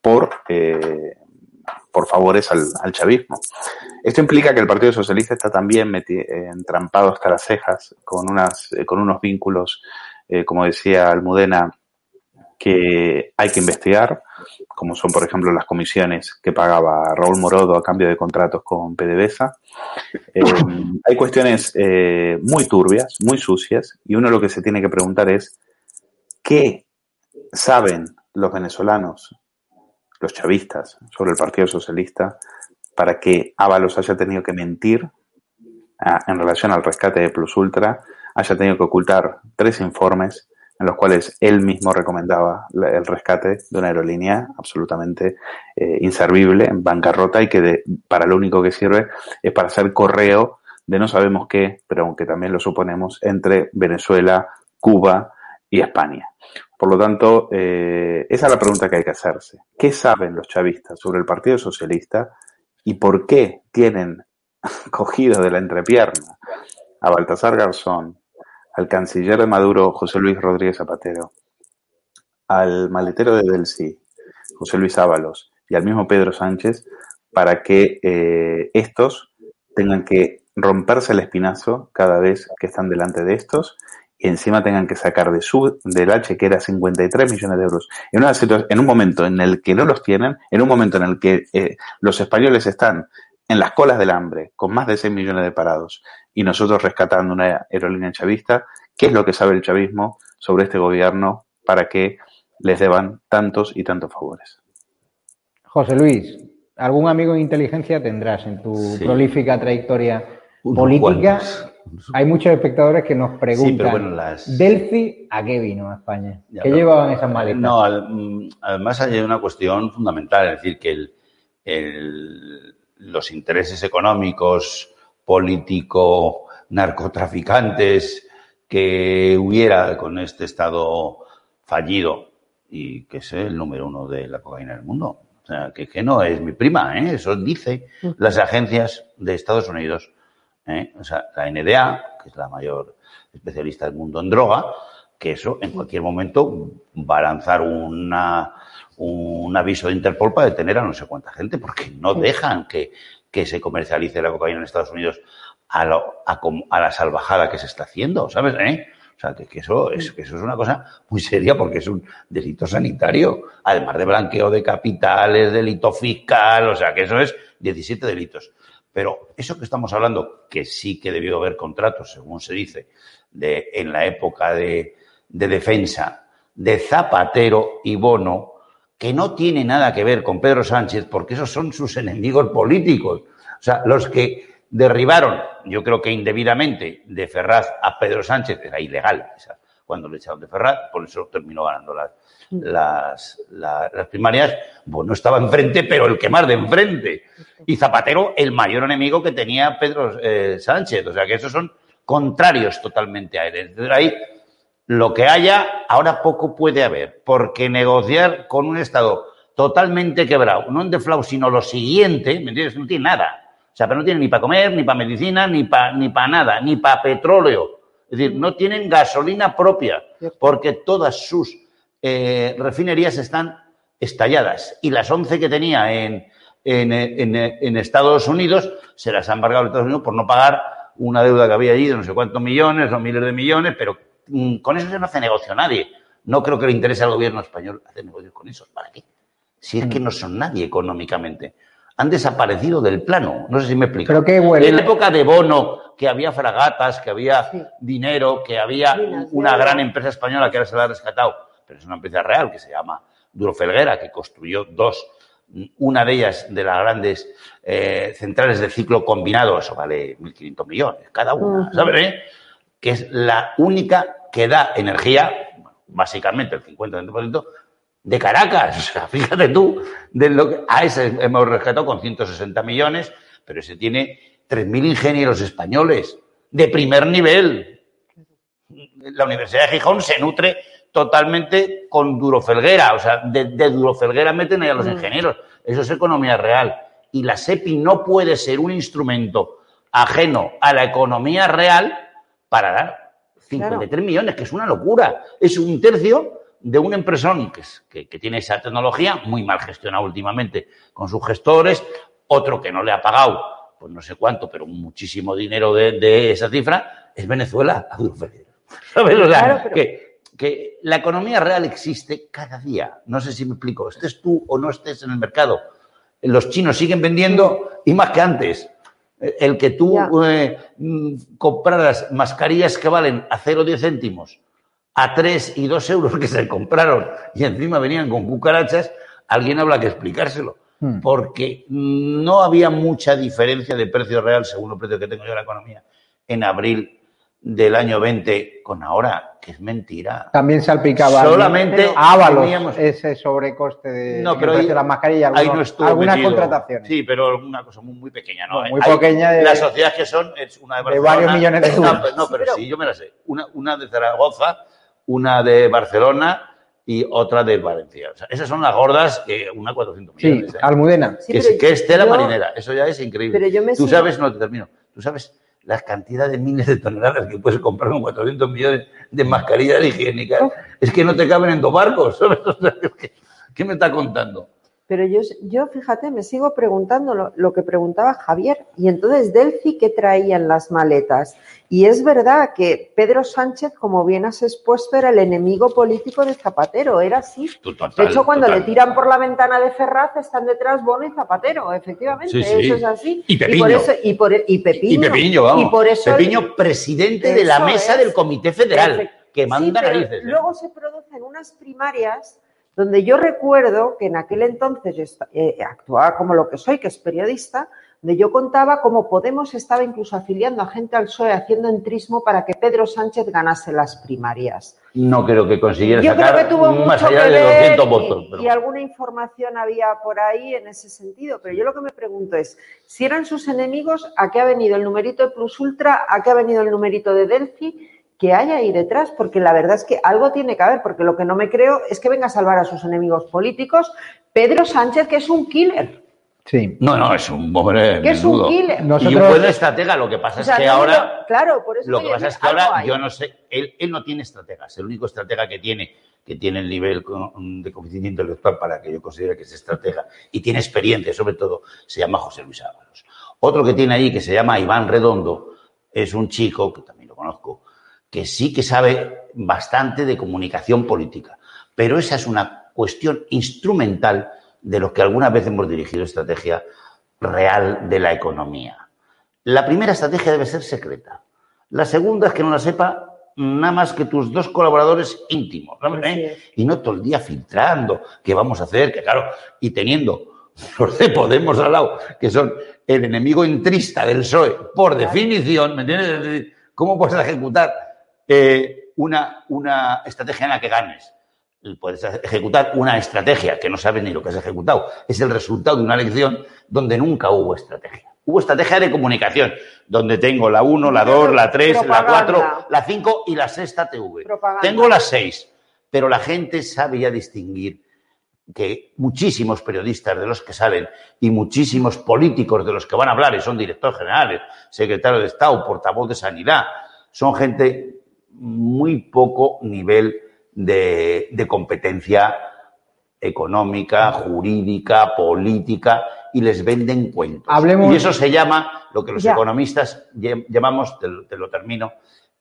por, por favores al, al chavismo. Esto implica que el Partido Socialista está también eh, entrampado hasta las cejas con, unas, eh, con unos vínculos, eh, como decía Almudena, que hay que investigar, como son, por ejemplo, las comisiones que pagaba Raúl Morodo a cambio de contratos con PDVSA. Eh, hay cuestiones eh, muy turbias, muy sucias, y uno lo que se tiene que preguntar es, ¿qué saben los venezolanos, los chavistas, sobre el Partido Socialista para que Ábalos haya tenido que mentir ah, en relación al rescate de Plus Ultra, haya tenido que ocultar tres informes en los cuales él mismo recomendaba el rescate de una aerolínea absolutamente eh, inservible, en bancarrota y que de- para lo único que sirve es para hacer correo de no sabemos qué, pero aunque también lo suponemos, entre Venezuela, Cuba y España. Por lo tanto, eh, esa es la pregunta que hay que hacerse. ¿Qué saben los chavistas sobre el Partido Socialista y por qué tienen cogido de la entrepierna a Baltasar Garzón, al canciller de Maduro, José Luis Rodríguez Zapatero, al maletero de Delcy, José Luis Ábalos, y al mismo Pedro Sánchez, para que eh, estos tengan que romperse el espinazo cada vez que están delante de estos y encima tengan que sacar de su de la chequera 53 millones de euros en una en un momento en el que no los tienen, en un momento en el que eh, los españoles están en las colas del hambre, con más de 6 millones de parados, y nosotros rescatando una aerolínea chavista, ¿qué es lo que sabe el chavismo sobre este gobierno para que les deban tantos y tantos favores? José Luis, ¿algún amigo de inteligencia tendrás en tu Sí. prolífica trayectoria Unos política? cuantos. Hay muchos espectadores que nos preguntan, Sí, pero bueno, las... Delci, ¿a qué vino a España? Ya, ¿Qué pero- llevaban esas maletas? No, al- mm, además hay una cuestión fundamental, es decir, que el- el- los intereses económicos, político, narcotraficantes que hubiera con este Estado fallido y que es el número uno de la cocaína del mundo. O sea, que, que no es mi prima, ¿eh? eso dice las agencias de Estados Unidos. ¿Eh? O sea, la NDA, que es la mayor especialista del mundo en droga, que eso en cualquier momento va a lanzar una, un aviso de Interpol para detener a no sé cuánta gente, porque no dejan que, que se comercialice la cocaína en Estados Unidos a, lo- a, com- a la salvajada que se está haciendo, ¿sabes? ¿Eh? O sea, que, que eso es, que eso es una cosa muy seria porque es un delito sanitario, además de blanqueo de capitales, delito fiscal, o sea, que eso es 17 delitos. Pero eso que estamos hablando, que sí que debió haber contratos, según se dice, de, en la época de, de defensa de Zapatero y Bono, que no tiene nada que ver con Pedro Sánchez, porque esos son sus enemigos políticos. O sea, los que derribaron, yo creo que indebidamente, de Ferraz a Pedro Sánchez, era ilegal esa- cuando le echaron de Ferraz, por eso terminó ganando las, las, la- las primarias. Bueno, estaba enfrente, pero el que más de enfrente. Y Zapatero, el mayor enemigo que tenía Pedro eh, Sánchez. O sea, que esos son contrarios totalmente a él. Entonces, ahí lo que haya, ahora poco puede haber, porque negociar con un Estado totalmente quebrado, no en deflaudo, sino lo siguiente, ¿me entiendes? No tiene nada. O sea, pero no tienen ni para comer, ni para medicina, ni para ni pa nada, ni para petróleo. Es decir, no tienen gasolina propia, porque todas sus eh, refinerías están estalladas. Y las 11 que tenía en, en, en- en Estados Unidos se las han embargado a Estados Unidos por no pagar una deuda que había allí de no sé cuántos millones o miles de millones, pero mm, con eso se no hace negocio nadie. No creo que le interese al gobierno español hacer negocios con eso. ¿Para qué? Si es que no son nadie económicamente. Han desaparecido del plano. No sé si me explico. Creo que huele- En la época de Bono, que había fragatas, que había dinero, que había Minas una gran empresa española que ahora se la ha rescatado, pero es una empresa real que se llama Duro Felguera, que construyó dos, una de ellas de las grandes eh, centrales de ciclo combinado, eso vale 1.500 millones cada una, Ujú. ¿sabes? eh? Que es la única que da energía, bueno, básicamente el 50-20%, de Caracas. O sea, fíjate tú, de lo que, a ese hemos rescatado con 160 millones, pero ese tiene 3.000 ingenieros españoles de primer nivel. La Universidad de Gijón se nutre totalmente con Durofelguera, o sea, de, de Durofelguera meten ahí a los Mm. ingenieros. Eso es economía real. Y la SEPI no puede ser un instrumento ajeno a la economía real para dar 53 millones, que es una locura. Es un tercio de un empresón que, es- que- que tiene esa tecnología, muy mal gestionado últimamente con sus gestores, otro que no le ha pagado, pues no sé cuánto, pero muchísimo dinero de, de esa cifra, es Venezuela a Duro. ¿Sabes? O sea, Claro, pero- que, que la economía real existe cada día. No sé si me explico. Estés tú o no estés en el mercado. Los chinos siguen vendiendo y más que antes. El que tú eh, mm, compraras mascarillas que valen a 0,10 céntimos a 3 y 2 euros que se compraron y encima venían con cucarachas, alguien habla que explicárselo. Hmm. Porque no había mucha diferencia de precio real, según el precio que tengo yo de la economía, en abril del año 20 con ahora, que es mentira. También salpicaba Solamente Ábalos teníamos- ese sobrecoste de No, en pero ahí- de las mascarillas, Ahí algunos- no estuvo algunas metido. contrataciones. Sí, pero una cosa muy, muy pequeña, ¿no? Muy Hay- pequeña de- Las sociedades que son, es una de de varios millones de euros. no, pero Pero- sí, yo me la sé. Una, una de Zaragoza, una de Barcelona y otra de Valencia. O sea, esas son las gordas, que una 400 Sí, millones. ¿eh? Almudena. Sí, que, es, que es tela yo- marinera, eso ya es increíble. Pero yo me Tú sigo- sabes, no te termino, tú sabes la cantidad de miles de toneladas que puedes comprar con 400 millones de mascarillas higiénicas. Es que no te caben en dos barcos, ¿sabes? O sea, ¿qué, qué me está contando? Pero yo, yo, fíjate, me sigo preguntando lo, lo que preguntaba Javier. Y entonces, Delphi, ¿qué traían las maletas? Y es verdad que Pedro Sánchez, como bien has expuesto, era el enemigo político de Zapatero. Era así. Total, De hecho, cuando total. le tiran por la ventana de Ferraz, están detrás Bono y Zapatero, efectivamente. Sí, sí. Eso es así. Y por Pepiño. eso, y, por, y Pepiño. Y Pepiño, vamos. Y por eso Pepiño, presidente de la Eso mesa es. del Comité Federal, que Sí, manda pero narices. ¿eh? Luego se producen unas primarias donde yo recuerdo que en aquel entonces eh, actuaba como lo que soy, que es periodista, donde yo contaba cómo Podemos estaba incluso afiliando a gente al PSOE haciendo entrismo para que Pedro Sánchez ganase las primarias. No creo que consiguiera Yo creo sacar que tuvo más mucho allá que de ver 200 y, votos. pero- y alguna información había por ahí en ese sentido, pero yo lo que me pregunto es, si eran sus enemigos, ¿a qué ha venido el numerito de Plus Ultra? ¿A qué ha venido el numerito de Delphi? Que hay ahí detrás, porque la verdad es que algo tiene que haber, porque lo que no me creo es que venga a salvar a sus enemigos políticos Pedro Sánchez, que es un killer. Sí. No, no, es un hombre Que es un killer. Y un buen estratega. Lo que pasa O sea, es que no ahora. claro, por eso Lo que pasa es que ahora hay. yo no sé, él, él no tiene estrategas. El único estratega que tiene, que tiene el nivel de coeficiente intelectual para que yo considere que es estratega y tiene experiencia sobre todo, se llama José Luis Ábalos. Otro que tiene ahí que se llama Iván Redondo es un chico, que también lo conozco, que sí que sabe bastante de comunicación política. Pero esa es una cuestión instrumental de lo que alguna vez hemos dirigido estrategia real de la economía. La primera estrategia debe ser secreta. La segunda es que no la sepa nada más que tus dos colaboradores íntimos. ¿Eh? Y no todo el día filtrando qué vamos a hacer, que claro, y teniendo los de Podemos al lado, que son el enemigo intrista del PSOE, por definición, ¿me entiendes? ¿Cómo puedes ejecutar eh, una, una estrategia en la que ganes? Puedes ejecutar una estrategia que no sabes ni lo que has ejecutado. Es el resultado de una elección donde nunca hubo estrategia. Hubo estrategia de comunicación, donde tengo la 1, la 2, la 3, la Propaganda. 4, la 5 y la sexta TV. Propaganda. Tengo las 6, pero la gente sabe ya distinguir que muchísimos periodistas de los que salen y muchísimos políticos de los que van a hablar, y son directores generales, secretario de Estado, portavoz de Sanidad, son gente muy poco nivel de, de competencia económica, jurídica, política, y les venden cuentos. Hablemos- Y eso se llama, lo que los Ya. economistas llamamos, te, lo- te lo termino,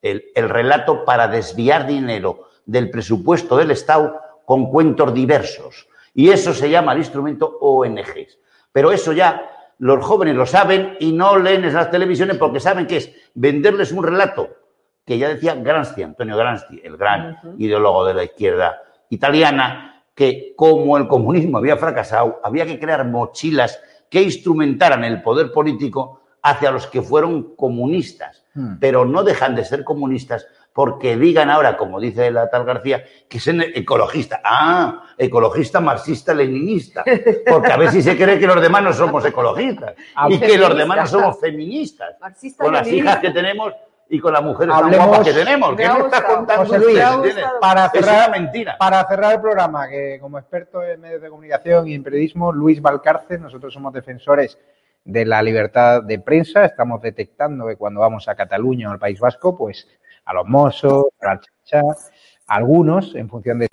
el, el relato para desviar dinero del presupuesto del Estado con cuentos diversos. Y eso se llama el instrumento ONGs. Pero eso ya los jóvenes lo saben y no leen esas televisiones porque saben que es venderles un relato que ya decía Gramsci, Antonio Gramsci, el gran ideólogo de la izquierda italiana, que como el comunismo había fracasado, había que crear mochilas que instrumentaran el poder político hacia los que fueron comunistas, Hmm. pero no dejan de ser comunistas porque digan ahora, como dice la tal García, que son ecologistas. Ah, ecologista, marxista, leninista. Porque a ver si se cree que los demás no somos ecologistas y que los demás no somos feministas. Marxista Con las leninista. hijas que tenemos y con las mujeres Hablemos- que tenemos. ¿Qué me está gustado. contando José? Luis. Para cerrar, mentira. Para cerrar el programa, que como experto en medios de comunicación y en periodismo, Luis Valcárcel, nosotros somos defensores de la libertad de prensa. Estamos detectando que cuando vamos a Cataluña o al País Vasco, pues a los mozos, a la chacha, a algunos, en función de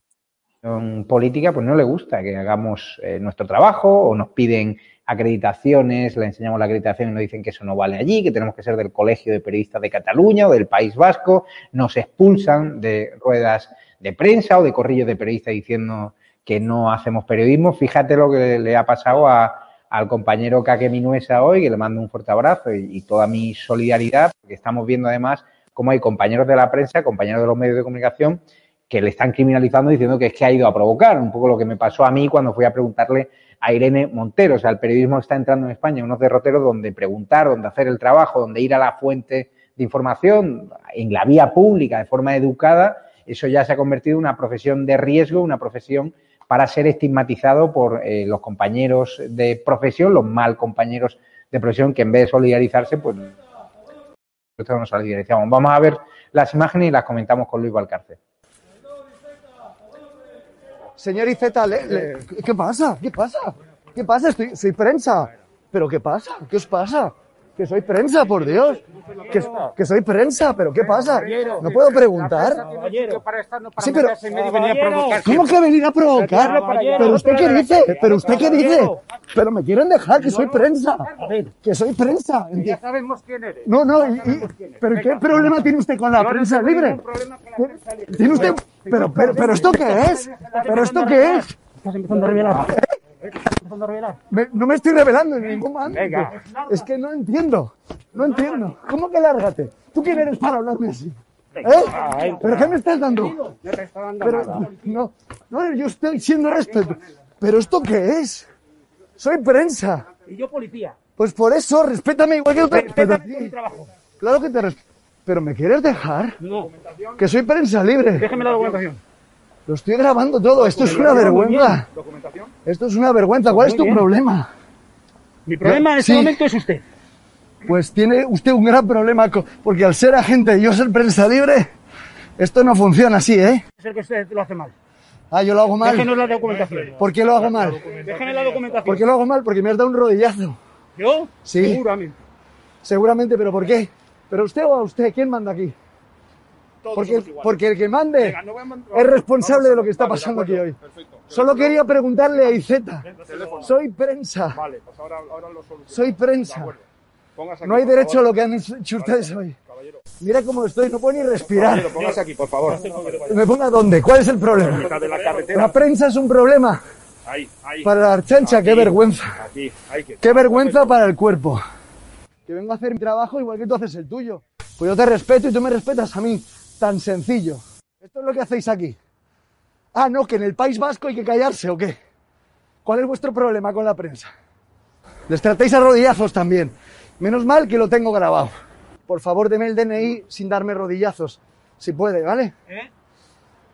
política, pues no le gusta que hagamos eh, nuestro trabajo o nos piden acreditaciones, le enseñamos la acreditación y nos dicen que eso no vale allí, que tenemos que ser del Colegio de Periodistas de Cataluña o del País Vasco, nos expulsan de ruedas de prensa o de corrillos de periodistas diciendo que no hacemos periodismo. Fíjate lo que le ha pasado a, al compañero Kake Minuesa hoy, que le mando un fuerte abrazo y, y toda mi solidaridad, porque estamos viendo además cómo hay compañeros de la prensa, compañeros de los medios de comunicación, que le están criminalizando diciendo que es que ha ido a provocar, un poco lo que me pasó a mí cuando fui a preguntarle a Irene Montero. O sea, el periodismo está entrando en España unos derroteros donde preguntar, donde hacer el trabajo, donde ir a la fuente de información en la vía pública de forma educada, eso ya se ha convertido en una profesión de riesgo, una profesión para ser estigmatizado por eh, los compañeros de profesión, los mal compañeros de profesión, que en vez de solidarizarse, pues nosotros nos solidarizamos. Vamos a ver las imágenes y las comentamos con Luis Valcárcel. Señor Iceta, le- le- ¿qué pasa? ¿Qué pasa? ¿Qué pasa? Estoy, soy prensa. ¿Pero qué pasa? ¿Qué os pasa? Que soy prensa, por Dios. Que, que soy prensa, pero ¿qué pasa? ¿No puedo preguntar? Sí, pero... ¿Cómo que venir a provocar? ¿Pero usted qué dice? ¿Pero usted qué dice? Pero me quieren dejar, que soy prensa. Que soy prensa. Ya sabemos quién eres. No, no, y- y- ¿pero qué problema tiene usted con la prensa libre? ¿Tiene usted...? Pero, pero, pero ¿esto qué es? ¿Pero esto qué es? Estás empezando a revelar. Revelar. Me- no me estoy revelando en ningún ámbito. Venga. Es que no entiendo. No entiendo. ¿Cómo que lárgate? ¿Tú quién eres para hablarme así? ¿Eh? ¿Pero qué me estás dando? No te está dando Pero, nada. no, no, yo estoy siendo respeto. ¿Pero esto qué es? Soy prensa. Y yo policía. Pues por eso, respétame igual que Respeta ti. mi trabajo. Claro que te respeto. ¿Pero me quieres dejar? No. Que soy prensa libre. Déjeme la documentación. Lo estoy grabando todo. Esto es una vergüenza. ¿Documentación? Esto es una vergüenza. ¿Cuál es tu problema? Mi problema en este Sí. momento es usted. Pues tiene usted un gran problema, porque al ser agente y yo ser prensa libre, Esto no funciona así, ¿eh? Es el que usted lo hace mal. Ah, yo lo hago mal. Déjenos la documentación. ¿Por qué lo hago mal? Déjenos la documentación. ¿Por qué lo hago mal? Porque me has dado un rodillazo. ¿Yo? Sí. Seguramente. Seguramente, pero ¿por qué? ¿Pero usted o a usted? ¿Quién manda aquí? Todos Porque, iguales. porque el que mande Venga, no es responsable vamos de lo que está vale, pasando aquí hoy. perfecto. Solo quería preguntarle a Izeta. Soy prensa. Vale, pues ahora, ahora lo solucionamos. Soy prensa. Aquí, No hay derecho a lo que han hecho ustedes hoy. Caballero. Mira cómo estoy, no puedo ni respirar. Caballero, póngase aquí, por favor. ¿Me ponga dónde? ¿Cuál es el problema? de la carretera. La prensa es un problema. Ahí, ahí. Para la Archancha, qué vergüenza. Aquí, que. Qué vergüenza para el cuerpo. Que vengo a hacer mi trabajo igual que tú haces el tuyo. Pues yo te respeto y tú me respetas a mí. Tan sencillo. Esto es lo que hacéis aquí. Ah, no, que en el País Vasco hay que callarse o qué. ¿Cuál es vuestro problema con la prensa? Les tratáis a rodillazos también. Menos mal que lo tengo grabado. Por favor, deme el DNI sin darme rodillazos. Si puede, ¿vale? ¿Eh?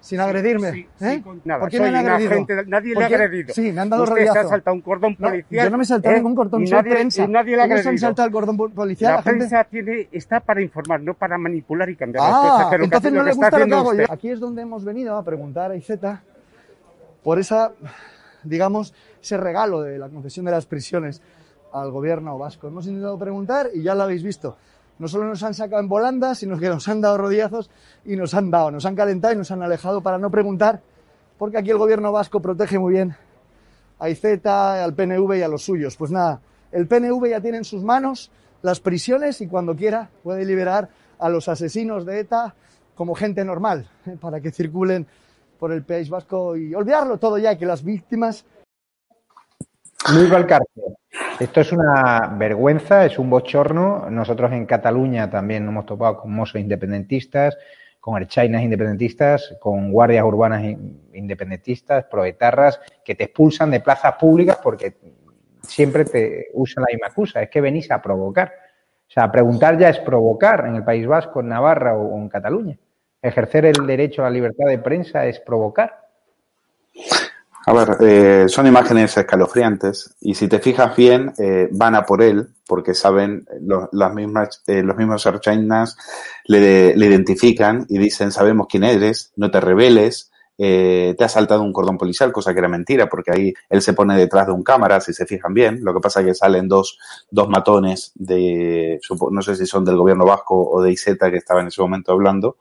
Sin agredirme. Sí, ¿eh? sí, con- nada, ¿Por qué me han agredido? agente de- nadie ¿Por le ha agredido. Sí, me han dado Usted se rodillazo. ha saltado un cordón No, policial. yo no me he saltado ¿eh? ningún cordón, soy nadie, prensa. nadie le ha ¿Cómo se han agredido. saltado el cordón po- policial? La La gente- prensa tiene, está para informar, no para manipular y cambiar las cosas. Ah, lo que entonces no le gusta lo que hago yo. Aquí es donde hemos venido a preguntar a Izeta por esa, digamos, ese regalo de la concesión de las prisiones al gobierno vasco. Hemos intentado preguntar y ya lo habéis visto. No solo nos han sacado en volanda, sino que nos han dado rodillazos y nos han dado, nos han calentado y nos han alejado para no preguntar, porque aquí el gobierno vasco protege muy bien a Izeta, al PNV y a los suyos. Pues nada, el PNV ya tiene en sus manos las prisiones y cuando quiera puede liberar a los asesinos de ETA como gente normal, ¿eh? para que circulen por el País Vasco y olvidarlo todo ya, que las víctimas Luis Valcárcel, esto es una vergüenza, es un bochorno. Nosotros en Cataluña también nos hemos topado con mozos independentistas, con archainas independentistas, con guardias urbanas in- independentistas, proetarras, que te expulsan de plazas públicas porque siempre te usan la misma excusa, es que venís a provocar. O sea, preguntar ya es provocar en el País Vasco, en Navarra o en Cataluña. Ejercer el derecho a la libertad de prensa es provocar. A ver, eh, son imágenes escalofriantes y si te fijas bien, eh, van a por él porque saben, eh, lo- las mismas, eh, los mismos archainas le, le identifican y dicen, sabemos quién eres, no te rebeles, eh, te ha saltado un cordón policial, cosa que era mentira porque ahí él se pone detrás de un cámara, si se fijan bien, lo que pasa es que salen dos, dos matones de, no sé si son del gobierno vasco o de ISETA que estaba en ese momento hablando,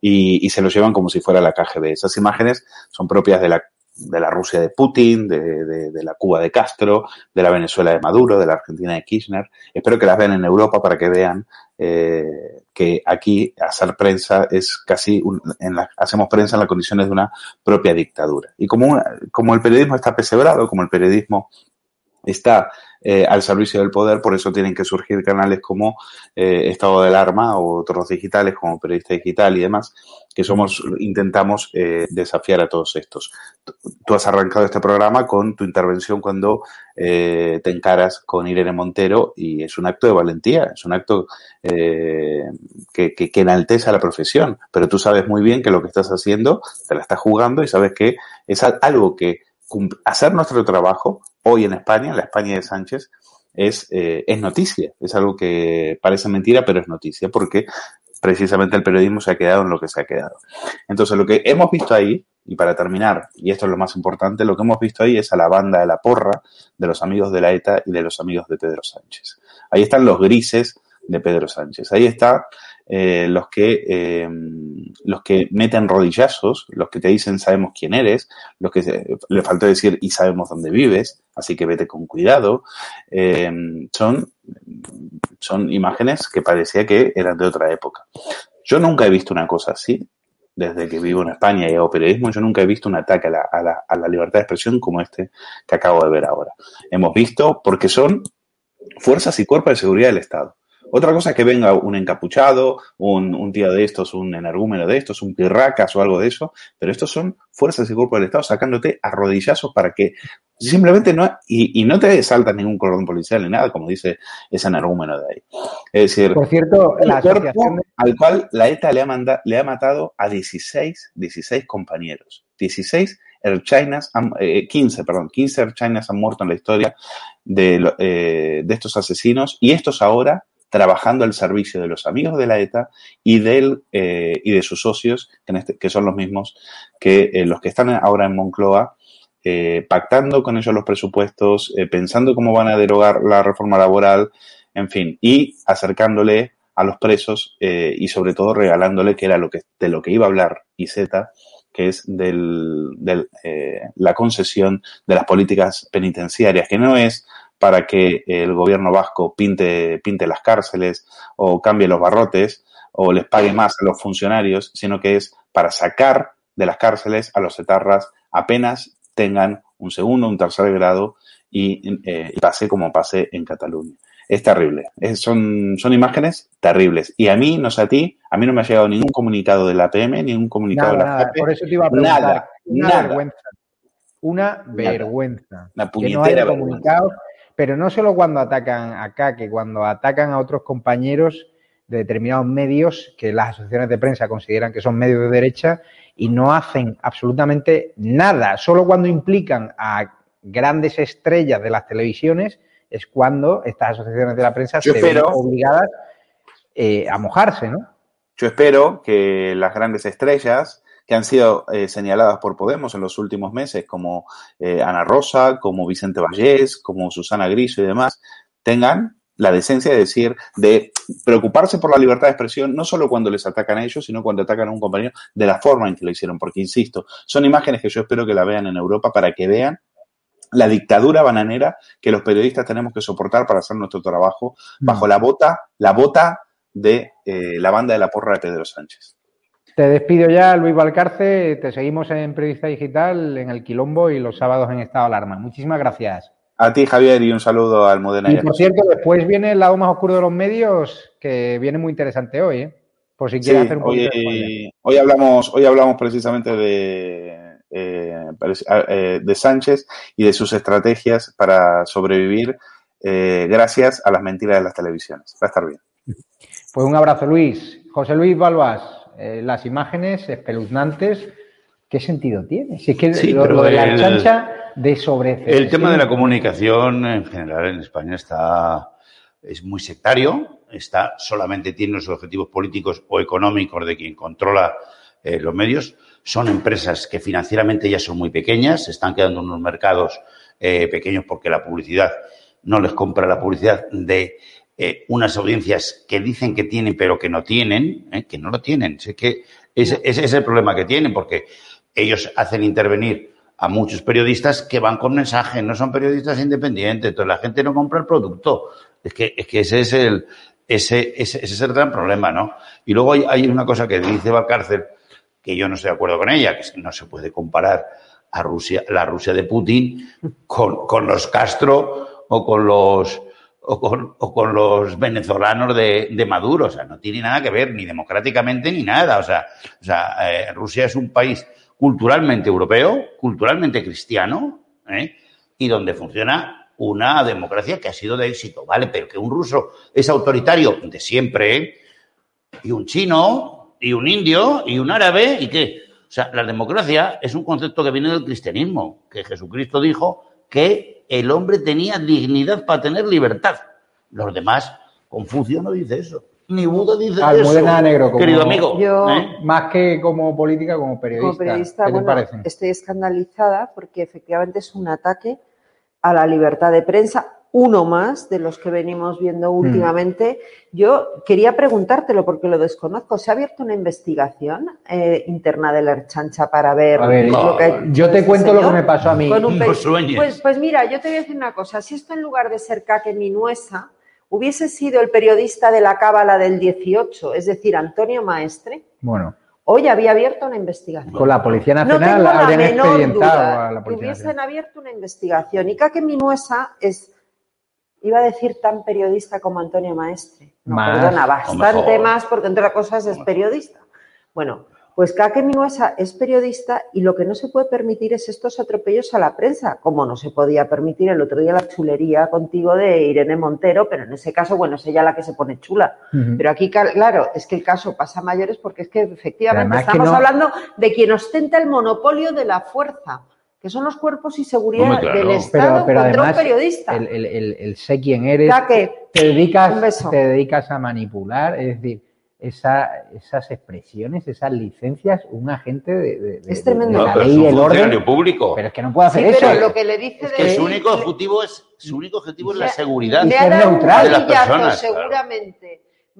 y, y se los llevan como si fuera la KGB. Esas imágenes son propias de la, de la Rusia de Putin, de, de- de la Cuba de Castro, de la Venezuela de Maduro, de la Argentina de Kirchner. Espero que las vean en Europa para que vean eh, que aquí hacer prensa es casi, un- en la- hacemos prensa en las condiciones de una propia dictadura. Y como, una- como el periodismo está pesebrado, como el periodismo está eh, al servicio del poder, por eso tienen que surgir canales como eh, Estado de Alarma o otros digitales como Periodista Digital y demás, que somos, intentamos eh, desafiar a todos estos. Tú- has arrancado este programa con tu intervención cuando eh, te encaras con Irene Montero y es un acto de valentía, es un acto eh, que, que, que enaltece a la profesión, pero tú sabes muy bien que lo que estás haciendo te la estás jugando y sabes que es al- algo que hacer nuestro trabajo hoy en España, la España de Sánchez, es, eh, es noticia. Es algo que parece mentira, pero es noticia, porque precisamente el periodismo se ha quedado en lo que se ha quedado. Entonces, lo que hemos visto ahí, y para terminar, y esto es lo más importante, lo que hemos visto ahí es a la banda de la porra de los amigos de la ETA y de los amigos de Pedro Sánchez. Ahí están los grises de Pedro Sánchez. Ahí está eh, los que eh, los que meten rodillazos, los que te dicen sabemos quién eres, los que se- le faltó decir y sabemos dónde vives, así que vete con cuidado. Eh, son son imágenes que parecía que eran de otra época. Yo nunca he visto una cosa así. Desde que vivo en España y hago periodismo, yo nunca he visto un ataque a la, a la- a la libertad de expresión como este que acabo de ver ahora. Hemos visto, porque son fuerzas y cuerpos de seguridad del Estado. Otra cosa es que venga un encapuchado, un, un tío de estos, un energúmeno de estos, un pirracas o algo de eso, pero estos son fuerzas y cuerpos del Estado sacándote a rodillazos para que simplemente no, y, y no te salta ningún cordón policial ni nada, como dice ese energúmeno de ahí. Es decir, Por cierto, el la cuerpo de- al cual la ETA le ha, manda- le ha matado a 16, 16 compañeros. 16 Erchainas, han- eh, 15, perdón, 15 Erchainas han muerto en la historia de, eh, de estos asesinos y estos ahora trabajando al servicio de los amigos de la ETA y, del, eh, y de sus socios, que, este- son los mismos que eh, los que están ahora en Moncloa, eh, pactando con ellos los presupuestos, pensando cómo van a derogar la reforma laboral, en fin, y acercándole a los presos y sobre todo regalándole, que era lo que, de lo que iba a hablar IZ, que es del, del, la concesión de las políticas penitenciarias, que no es para que el gobierno vasco pinte, pinte las cárceles o cambie los barrotes o les pague más a los funcionarios, sino que es para sacar de las cárceles a los etarras apenas tengan un segundo, un tercer grado y, eh, y pase como pase en Cataluña. Es terrible. Es- son, son imágenes terribles. Y a mí, no sé a ti, a mí no me ha llegado ningún comunicado de la PM, ningún comunicado Nada, de la nada. Por eso te iba a preguntar. Nada, una nada. vergüenza. Una vergüenza. Una que no haya puñetera vergüenza. Pero no solo cuando atacan acá, que cuando atacan a otros compañeros de determinados medios que las asociaciones de prensa consideran que son medios de derecha y no hacen absolutamente nada. Solo cuando implican a grandes estrellas de las televisiones es cuando estas asociaciones de la prensa Yo se ven espero- obligadas eh, a mojarse, ¿no? Yo espero que las grandes estrellas que han sido eh, señaladas por Podemos en los últimos meses, como eh, Ana Rosa, como Vicente Vallés, como Susana Grillo y demás, tengan la decencia de decir, de preocuparse por la libertad de expresión, no solo cuando les atacan a ellos, sino cuando atacan a un compañero, de la forma en que lo hicieron. Porque, insisto, son imágenes que yo espero que la vean en Europa para que vean la dictadura bananera que los periodistas tenemos que soportar para hacer nuestro trabajo bajo la bota, la bota de eh, la banda de la porra de Pedro Sánchez. Te despido ya, Luis Valcarce. Te seguimos en Periodista Digital, en el Quilombo y los sábados en Estado de Alarma. Muchísimas gracias. A ti, Javier, y un saludo al Modena. Y por cierto, después viene el lado más oscuro de los medios, que viene muy interesante hoy, ¿eh? Por si Sí, quieres hacer un poquito de hoy, hoy hablamos, hoy hablamos precisamente de, eh, parece- eh, de Sánchez y de sus estrategias para sobrevivir eh, gracias a las mentiras de las televisiones. Va a estar bien. Pues un abrazo, Luis. José Luis Balbás, eh, las imágenes espeluznantes, ¿qué sentido tiene? Si es que Sí, lo, pero lo de la el- chancha de sobre... El tema de la comunicación en general en España está es muy sectario, está solamente tiene los objetivos políticos o económicos de quien controla eh, los medios. Son empresas que financieramente ya son muy pequeñas, se están quedando en unos mercados eh, pequeños porque la publicidad no les compra la publicidad de eh, unas audiencias que dicen que tienen pero que no tienen, eh, que no lo tienen. Es que ese, ese es el problema que tienen porque ellos hacen intervenir a muchos periodistas que van con mensaje, no son periodistas independientes, entonces la gente no compra el producto. Es que, es que ese es el, ese, ese, ese es el gran problema, ¿no? Y luego hay, hay una cosa que dice Valcárcel, que yo no estoy de acuerdo con ella, que no se puede comparar a Rusia, la Rusia de Putin con, con los Castro o con los o con, los venezolanos de, Maduro. O sea, no tiene nada que ver ni democráticamente ni nada. O sea, o sea eh, Rusia es un país culturalmente europeo, culturalmente cristiano, ¿eh? y donde funciona una democracia que ha sido de éxito, ¿vale? Pero que un ruso es autoritario de siempre, ¿eh? y un chino, y un indio, y un árabe, ¿y qué? O sea, la democracia es un concepto que viene del cristianismo, que Jesucristo dijo que el hombre tenía dignidad para tener libertad. Los demás, Confucio no dice eso. Ni Buda dice Almudena eso. Negro, como- querido amigo. Yo- ¿eh? Más que como política, como periodista. Como periodista, ¿Qué te bueno, parece? estoy escandalizada porque efectivamente es un ataque a la libertad de prensa, uno más de los que venimos viendo últimamente. Yo quería preguntártelo porque lo desconozco. ¿Se ha abierto una investigación eh, interna de la Erchancha para ver A ver, lo que ha- yo te cuento lo que me pasó a mí. Con un No sueñes. Pues, pues mira, yo te voy a decir una cosa. Si esto en lugar de ser Caque Minuesa hubiese sido el periodista de la Cábala del 18, es decir, Antonio Maestre, Bueno, hoy había abierto una investigación. con la Policía No Nacional tengo la habrían menor expedientado duda a la que Policía hubiesen Nacional. abierto una investigación. Y Caque Minuesa es, iba a decir, tan periodista como Antonio Maestre. No, Más, perdona, bastante más, porque entre otras cosas es periodista. Bueno, pues Caque Minuesa es periodista y lo que no se puede permitir es estos atropellos a la prensa, como no se podía permitir el otro día la chulería contigo de Irene Montero, pero en ese caso, bueno, es ella la que se pone chula. Pero aquí, claro, es que el caso pasa a mayores porque es que efectivamente que estamos no- hablando de quien ostenta el monopolio de la fuerza, que son los cuerpos y seguridad Hombre, claro. del Pero- Estado pero contra además, un periodista. El, el, el- el sé quién eres. Ya que te dedicas, Un beso. te dedicas a manipular, es decir, esa- esas expresiones, esas licencias, un agente de, de- de- Es tremendo. de No, la pero es ley y el orden. público. Pero es que no puede hacer Sí, eso. pero lo que le dice Es de- que su único objetivo es, su único objetivo es la seguridad Le ha dado de las personas. claro.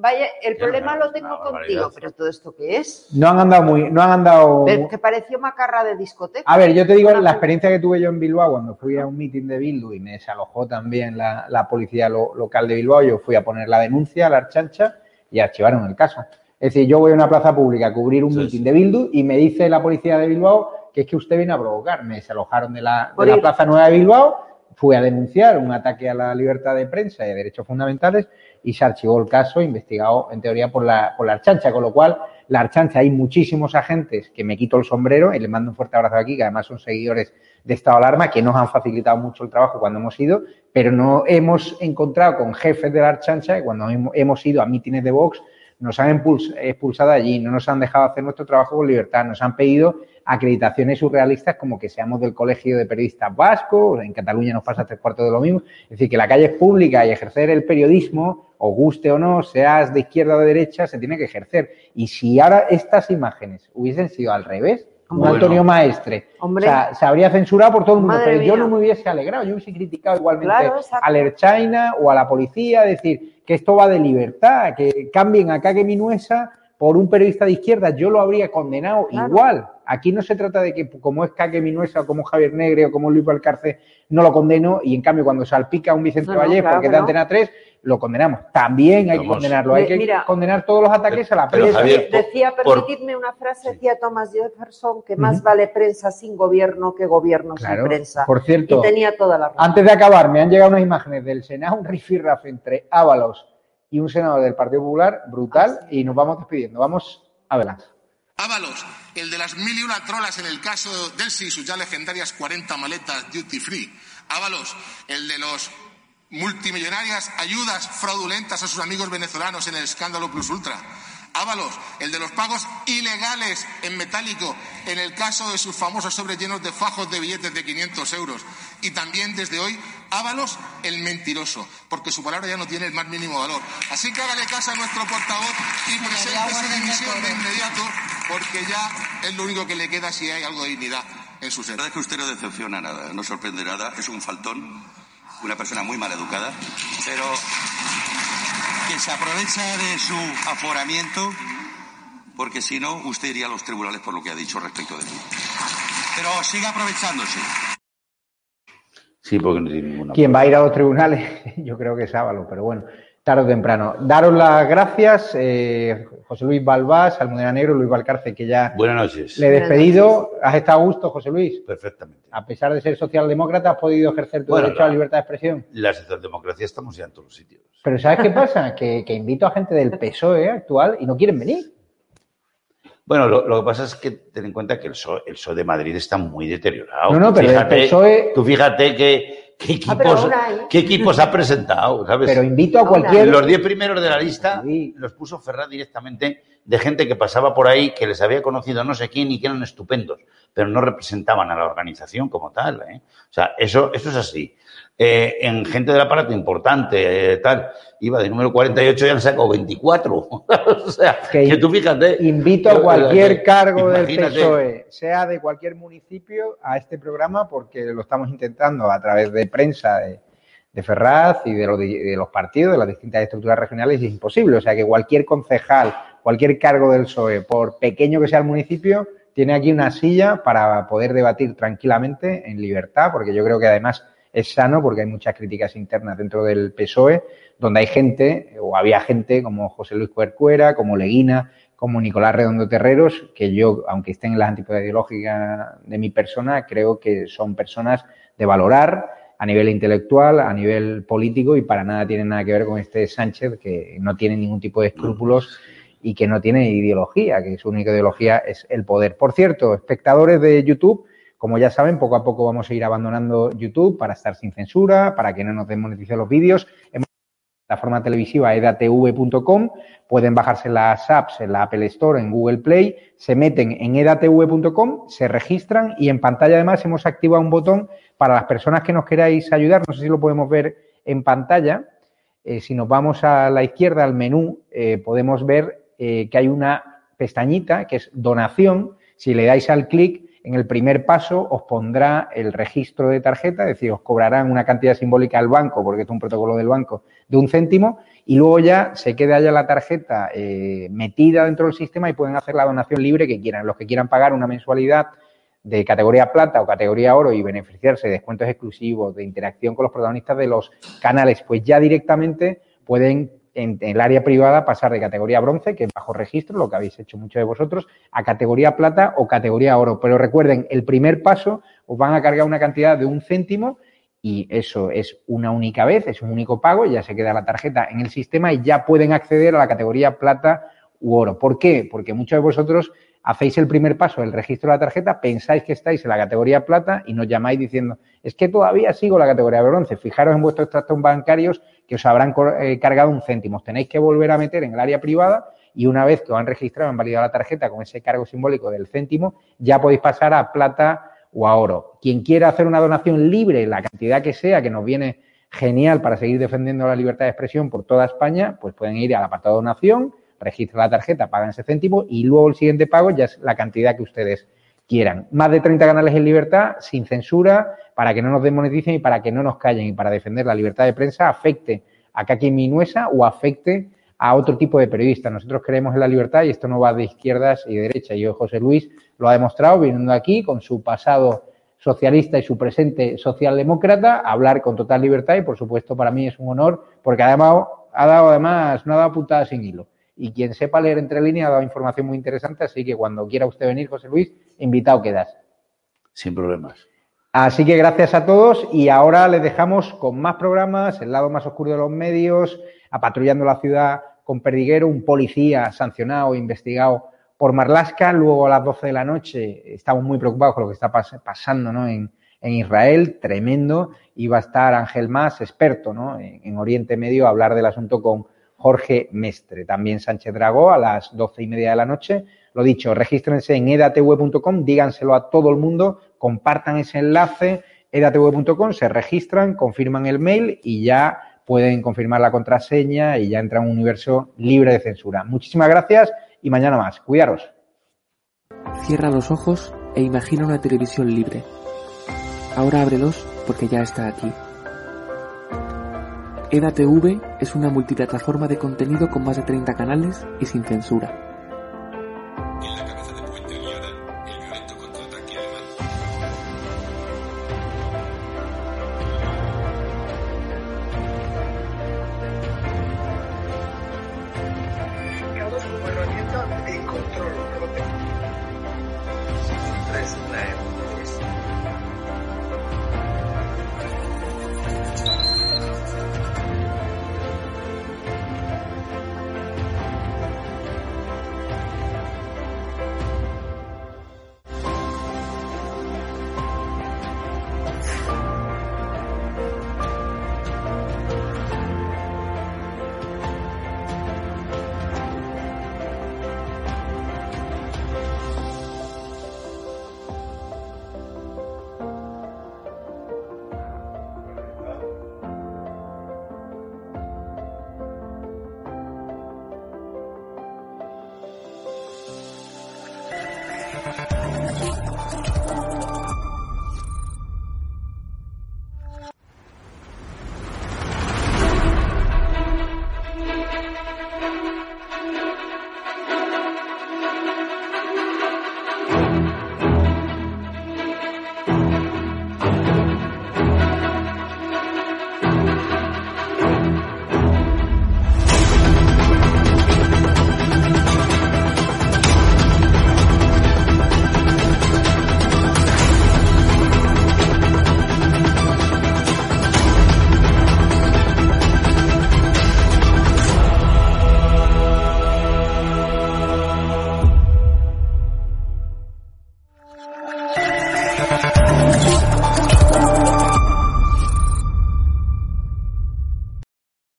Vaya, el problema lo tengo contigo, barbaridad. pero todo esto qué es? No han andado muy, no han andado. Que pareció macarra de discoteca. A ver, yo te digo Una- la experiencia que tuve yo en Bilbao cuando fui a un meeting de Bildu y me desalojó también la, la policía lo- local de Bilbao. Yo fui a poner la denuncia a la archancha y archivaron el caso. Es decir, yo voy a una plaza pública a cubrir un Sí, meeting sí. de Bildu y me dice la policía de Bilbao que es que usted viene a provocar. Me desalojaron de la, de la. Plaza Nueva de Bilbao, fui a denunciar un ataque a la libertad de prensa y de derechos fundamentales y se archivó el caso investigado en teoría por la, por la Archancha, con lo cual la Archancha hay muchísimos agentes que me quito el sombrero y les mando un fuerte abrazo aquí, que además son seguidores de estado de alarma, que nos han facilitado mucho el trabajo cuando hemos ido, pero no hemos encontrado con jefes de la Archancha cuando hemos ido a mítines de Vox nos han expulsado allí, no nos han dejado hacer nuestro trabajo con libertad, nos han pedido acreditaciones surrealistas como que seamos del Colegio de Periodistas Vascos, en Cataluña nos pasa tres cuartos de lo mismo, es decir, que la calle es pública y ejercer el periodismo, o guste o no, seas de izquierda o de derecha, se tiene que ejercer. Y si ahora estas imágenes hubiesen sido al revés, Bueno. Antonio Maestre, Hombre. o sea, se habría censurado por todo el mundo, Madre pero yo no me hubiese alegrado, yo hubiese criticado igualmente Claro, Air China o a la policía, decir que esto va de libertad, que cambien a Kake Minuesa por un periodista de izquierda, yo lo habría condenado Claro. igual. Aquí no se trata de que como es Kake Minuesa o como Javier Negre o como Luis Valcarce no lo condeno y en cambio cuando salpica a un Vicente No, no, Vallés claro porque que es de no. Antena 3, lo condenamos. También hay que condenarlo, hay que mira. condenar todos los ataques a la prensa. Javier, Decía, por- permitidme una frase, decía Thomas Jefferson, que más vale prensa sin gobierno que gobierno Claro. sin prensa. Por cierto, y tenía toda la razón. Antes de acabar, me han llegado unas imágenes del Senado, un rifirraf entre Ábalos y un senador del Partido Popular, brutal, y nos vamos despidiendo. Vamos adelante. Ábalos, el de las mil y una trolas en el caso Delsi y sus ya legendarias 40 maletas duty free. Ábalos, el de los multimillonarias ayudas fraudulentas a sus amigos venezolanos en el escándalo Plus Ultra. Ábalos, el de los pagos ilegales en metálico en el caso de sus famosos sobres llenos de fajos de billetes de 500 euros. Y también desde hoy, Ábalos, el mentiroso, porque su palabra ya no tiene el más mínimo valor. Así que hágale caso a nuestro portavoz y presente su dimisión de inmediato, porque ya es lo único que le queda si hay algo de dignidad en su ser. La verdad es que usted no decepciona nada, no sorprende nada, es un faltón, una persona muy mal educada, pero que se aprovecha de su aforamiento, porque si no, usted iría a los tribunales por lo que ha dicho respecto de mí. Pero sigue aprovechándose. Sí, porque no tiene ninguna. ¿Quién va a ir a los tribunales? Yo creo que es Ábalos, pero bueno, tarde o temprano. Daros las gracias, eh, José Luis Balbás, Almudena Negro, Luis Valcarce, que ya Buenas noches. le he despedido. ¿Has estado a gusto, José Luis? Perfectamente. A pesar de ser socialdemócrata, has podido ejercer tu Bueno, derecho a la libertad de expresión. La socialdemocracia estamos ya en todos los sitios. Pero ¿sabes qué pasa? Que, que invito a gente del PSOE actual y no quieren venir. Bueno, lo, lo que pasa es que ten en cuenta que el PSOE, el PSOE de Madrid está muy deteriorado. No, no, pero el fíjate, PSOE Tú fíjate que, qué Ah, equipos, hay. qué equipos ha presentado, ¿sabes? Pero invito a cualquier... Los 10 primeros de la lista Sí. los puso Ferraz directamente de gente que pasaba por ahí, que les había conocido no sé quién y que eran estupendos, pero no representaban a la organización como tal. ¿eh? O sea, eso, eso es así. Eh, en gente del aparato importante, eh, tal, iba de número 48 y han sacado 24. o sea, Que- que, tú fíjate. Invito a cualquier cargo del. PSOE, sea de cualquier municipio, a este programa porque lo estamos intentando a través de prensa de, de Ferraz y de, lo de, de los partidos, de las distintas estructuras regionales, y es imposible. O sea que cualquier concejal, cualquier cargo del PSOE, por pequeño que sea el municipio, tiene aquí una silla para poder debatir tranquilamente en libertad, porque yo creo que además es sano porque hay muchas críticas internas dentro del PSOE, donde hay gente, o había gente como José Luis Cuercuera, como Leguina, como Nicolás Redondo Terreros, que yo, aunque estén en las antípodas ideológicas de mi persona, creo que son personas de valorar a nivel intelectual, a nivel político y para nada tienen nada que ver con este Sánchez que no tiene ningún tipo de escrúpulos y que no tiene ideología, que su única ideología es el poder. Por cierto, espectadores de YouTube, como ya saben, poco a poco vamos a ir abandonando YouTube para estar sin censura, para que no nos desmoneticen los vídeos. Hemos la plataforma televisiva edatv.com, pueden bajarse las apps en la Apple Store, en Google Play, se meten en edatv.com, se registran y en pantalla además hemos activado un botón para las personas que nos queráis ayudar, no sé si lo podemos ver en pantalla, eh, si nos vamos a la izquierda, al menú, eh, podemos ver eh, que hay una pestañita que es donación. Si le dais al clic, en el primer paso os pondrá el registro de tarjeta, es decir, os cobrarán una cantidad simbólica al banco, porque es un protocolo del banco, de un céntimo, y luego ya se queda ya la tarjeta metida dentro del sistema y pueden hacer la donación libre que quieran. Los que quieran pagar una mensualidad de categoría plata o categoría oro y beneficiarse de descuentos exclusivos, de interacción con los protagonistas de los canales, pues ya directamente pueden en, el área privada pasar de categoría bronce, que es bajo registro, lo que habéis hecho muchos de vosotros, a categoría plata o categoría oro. Pero recuerden, el primer paso os van a cargar una cantidad de un céntimo y eso es una única vez, es un único pago, ya se queda la tarjeta en el sistema y ya pueden acceder a la categoría plata u oro. ¿Por qué? Porque muchos de vosotros hacéis el primer paso, el registro de la tarjeta, pensáis que estáis en la categoría plata y nos llamáis diciendo, es que todavía sigo la categoría bronce. Fijaros en vuestros extractos bancarios que os habrán eh, cargado un céntimo. Os tenéis que volver a meter en el área privada y una vez que os han registrado, han validado la tarjeta con ese cargo simbólico del céntimo, ya podéis pasar a plata o a oro. Quien quiera hacer una donación libre, la cantidad que sea, que nos viene genial para seguir defendiendo la libertad de expresión por toda España, pues pueden ir al apartado donación, registra la tarjeta, pagan ese céntimo y luego el siguiente pago ya es la cantidad que ustedes quieran. Más de 30 canales en libertad, sin censura, para que no nos desmoneticen y para que no nos callen y para defender la libertad de prensa, afecte a Kaki Minuesa o afecte a otro tipo de periodistas. Nosotros creemos en la libertad y esto no va de izquierdas y de derecha. Y hoy José Luis lo ha demostrado viniendo aquí con su pasado socialista y su presente socialdemócrata, hablar con total libertad y por supuesto para mí es un honor porque además ha dado además no ha dado puntada sin hilo y quien sepa leer entre líneas ha dado información muy interesante, así que cuando quiera usted venir, José Luis, invitado quedas. Sin problemas. Así que gracias a todos y ahora les dejamos con más programas, el lado más oscuro de los medios, a patrullando la ciudad con Perdiguero, un policía sancionado, investigado por Marlasca, luego a las 12 de la noche estamos muy preocupados con lo que está pasando ¿no? en, Israel, tremendo, y va a estar Ángel Más, experto ¿no? en, en Oriente Medio, a hablar del asunto con Jorge Mestre. También Sánchez Dragó a las doce y media de la noche. Lo dicho, regístrense en edatv.com, díganselo a todo el mundo, compartan ese enlace, edatv.com, se registran, confirman el mail y ya pueden confirmar la contraseña y ya entra en un universo libre de censura. Muchísimas gracias y mañana más. Cuidaros. Cierra los ojos e imagina una televisión libre. Ahora ábrelos porque ya está aquí. EDATV es una multiplataforma de contenido con más de 30 canales y sin censura.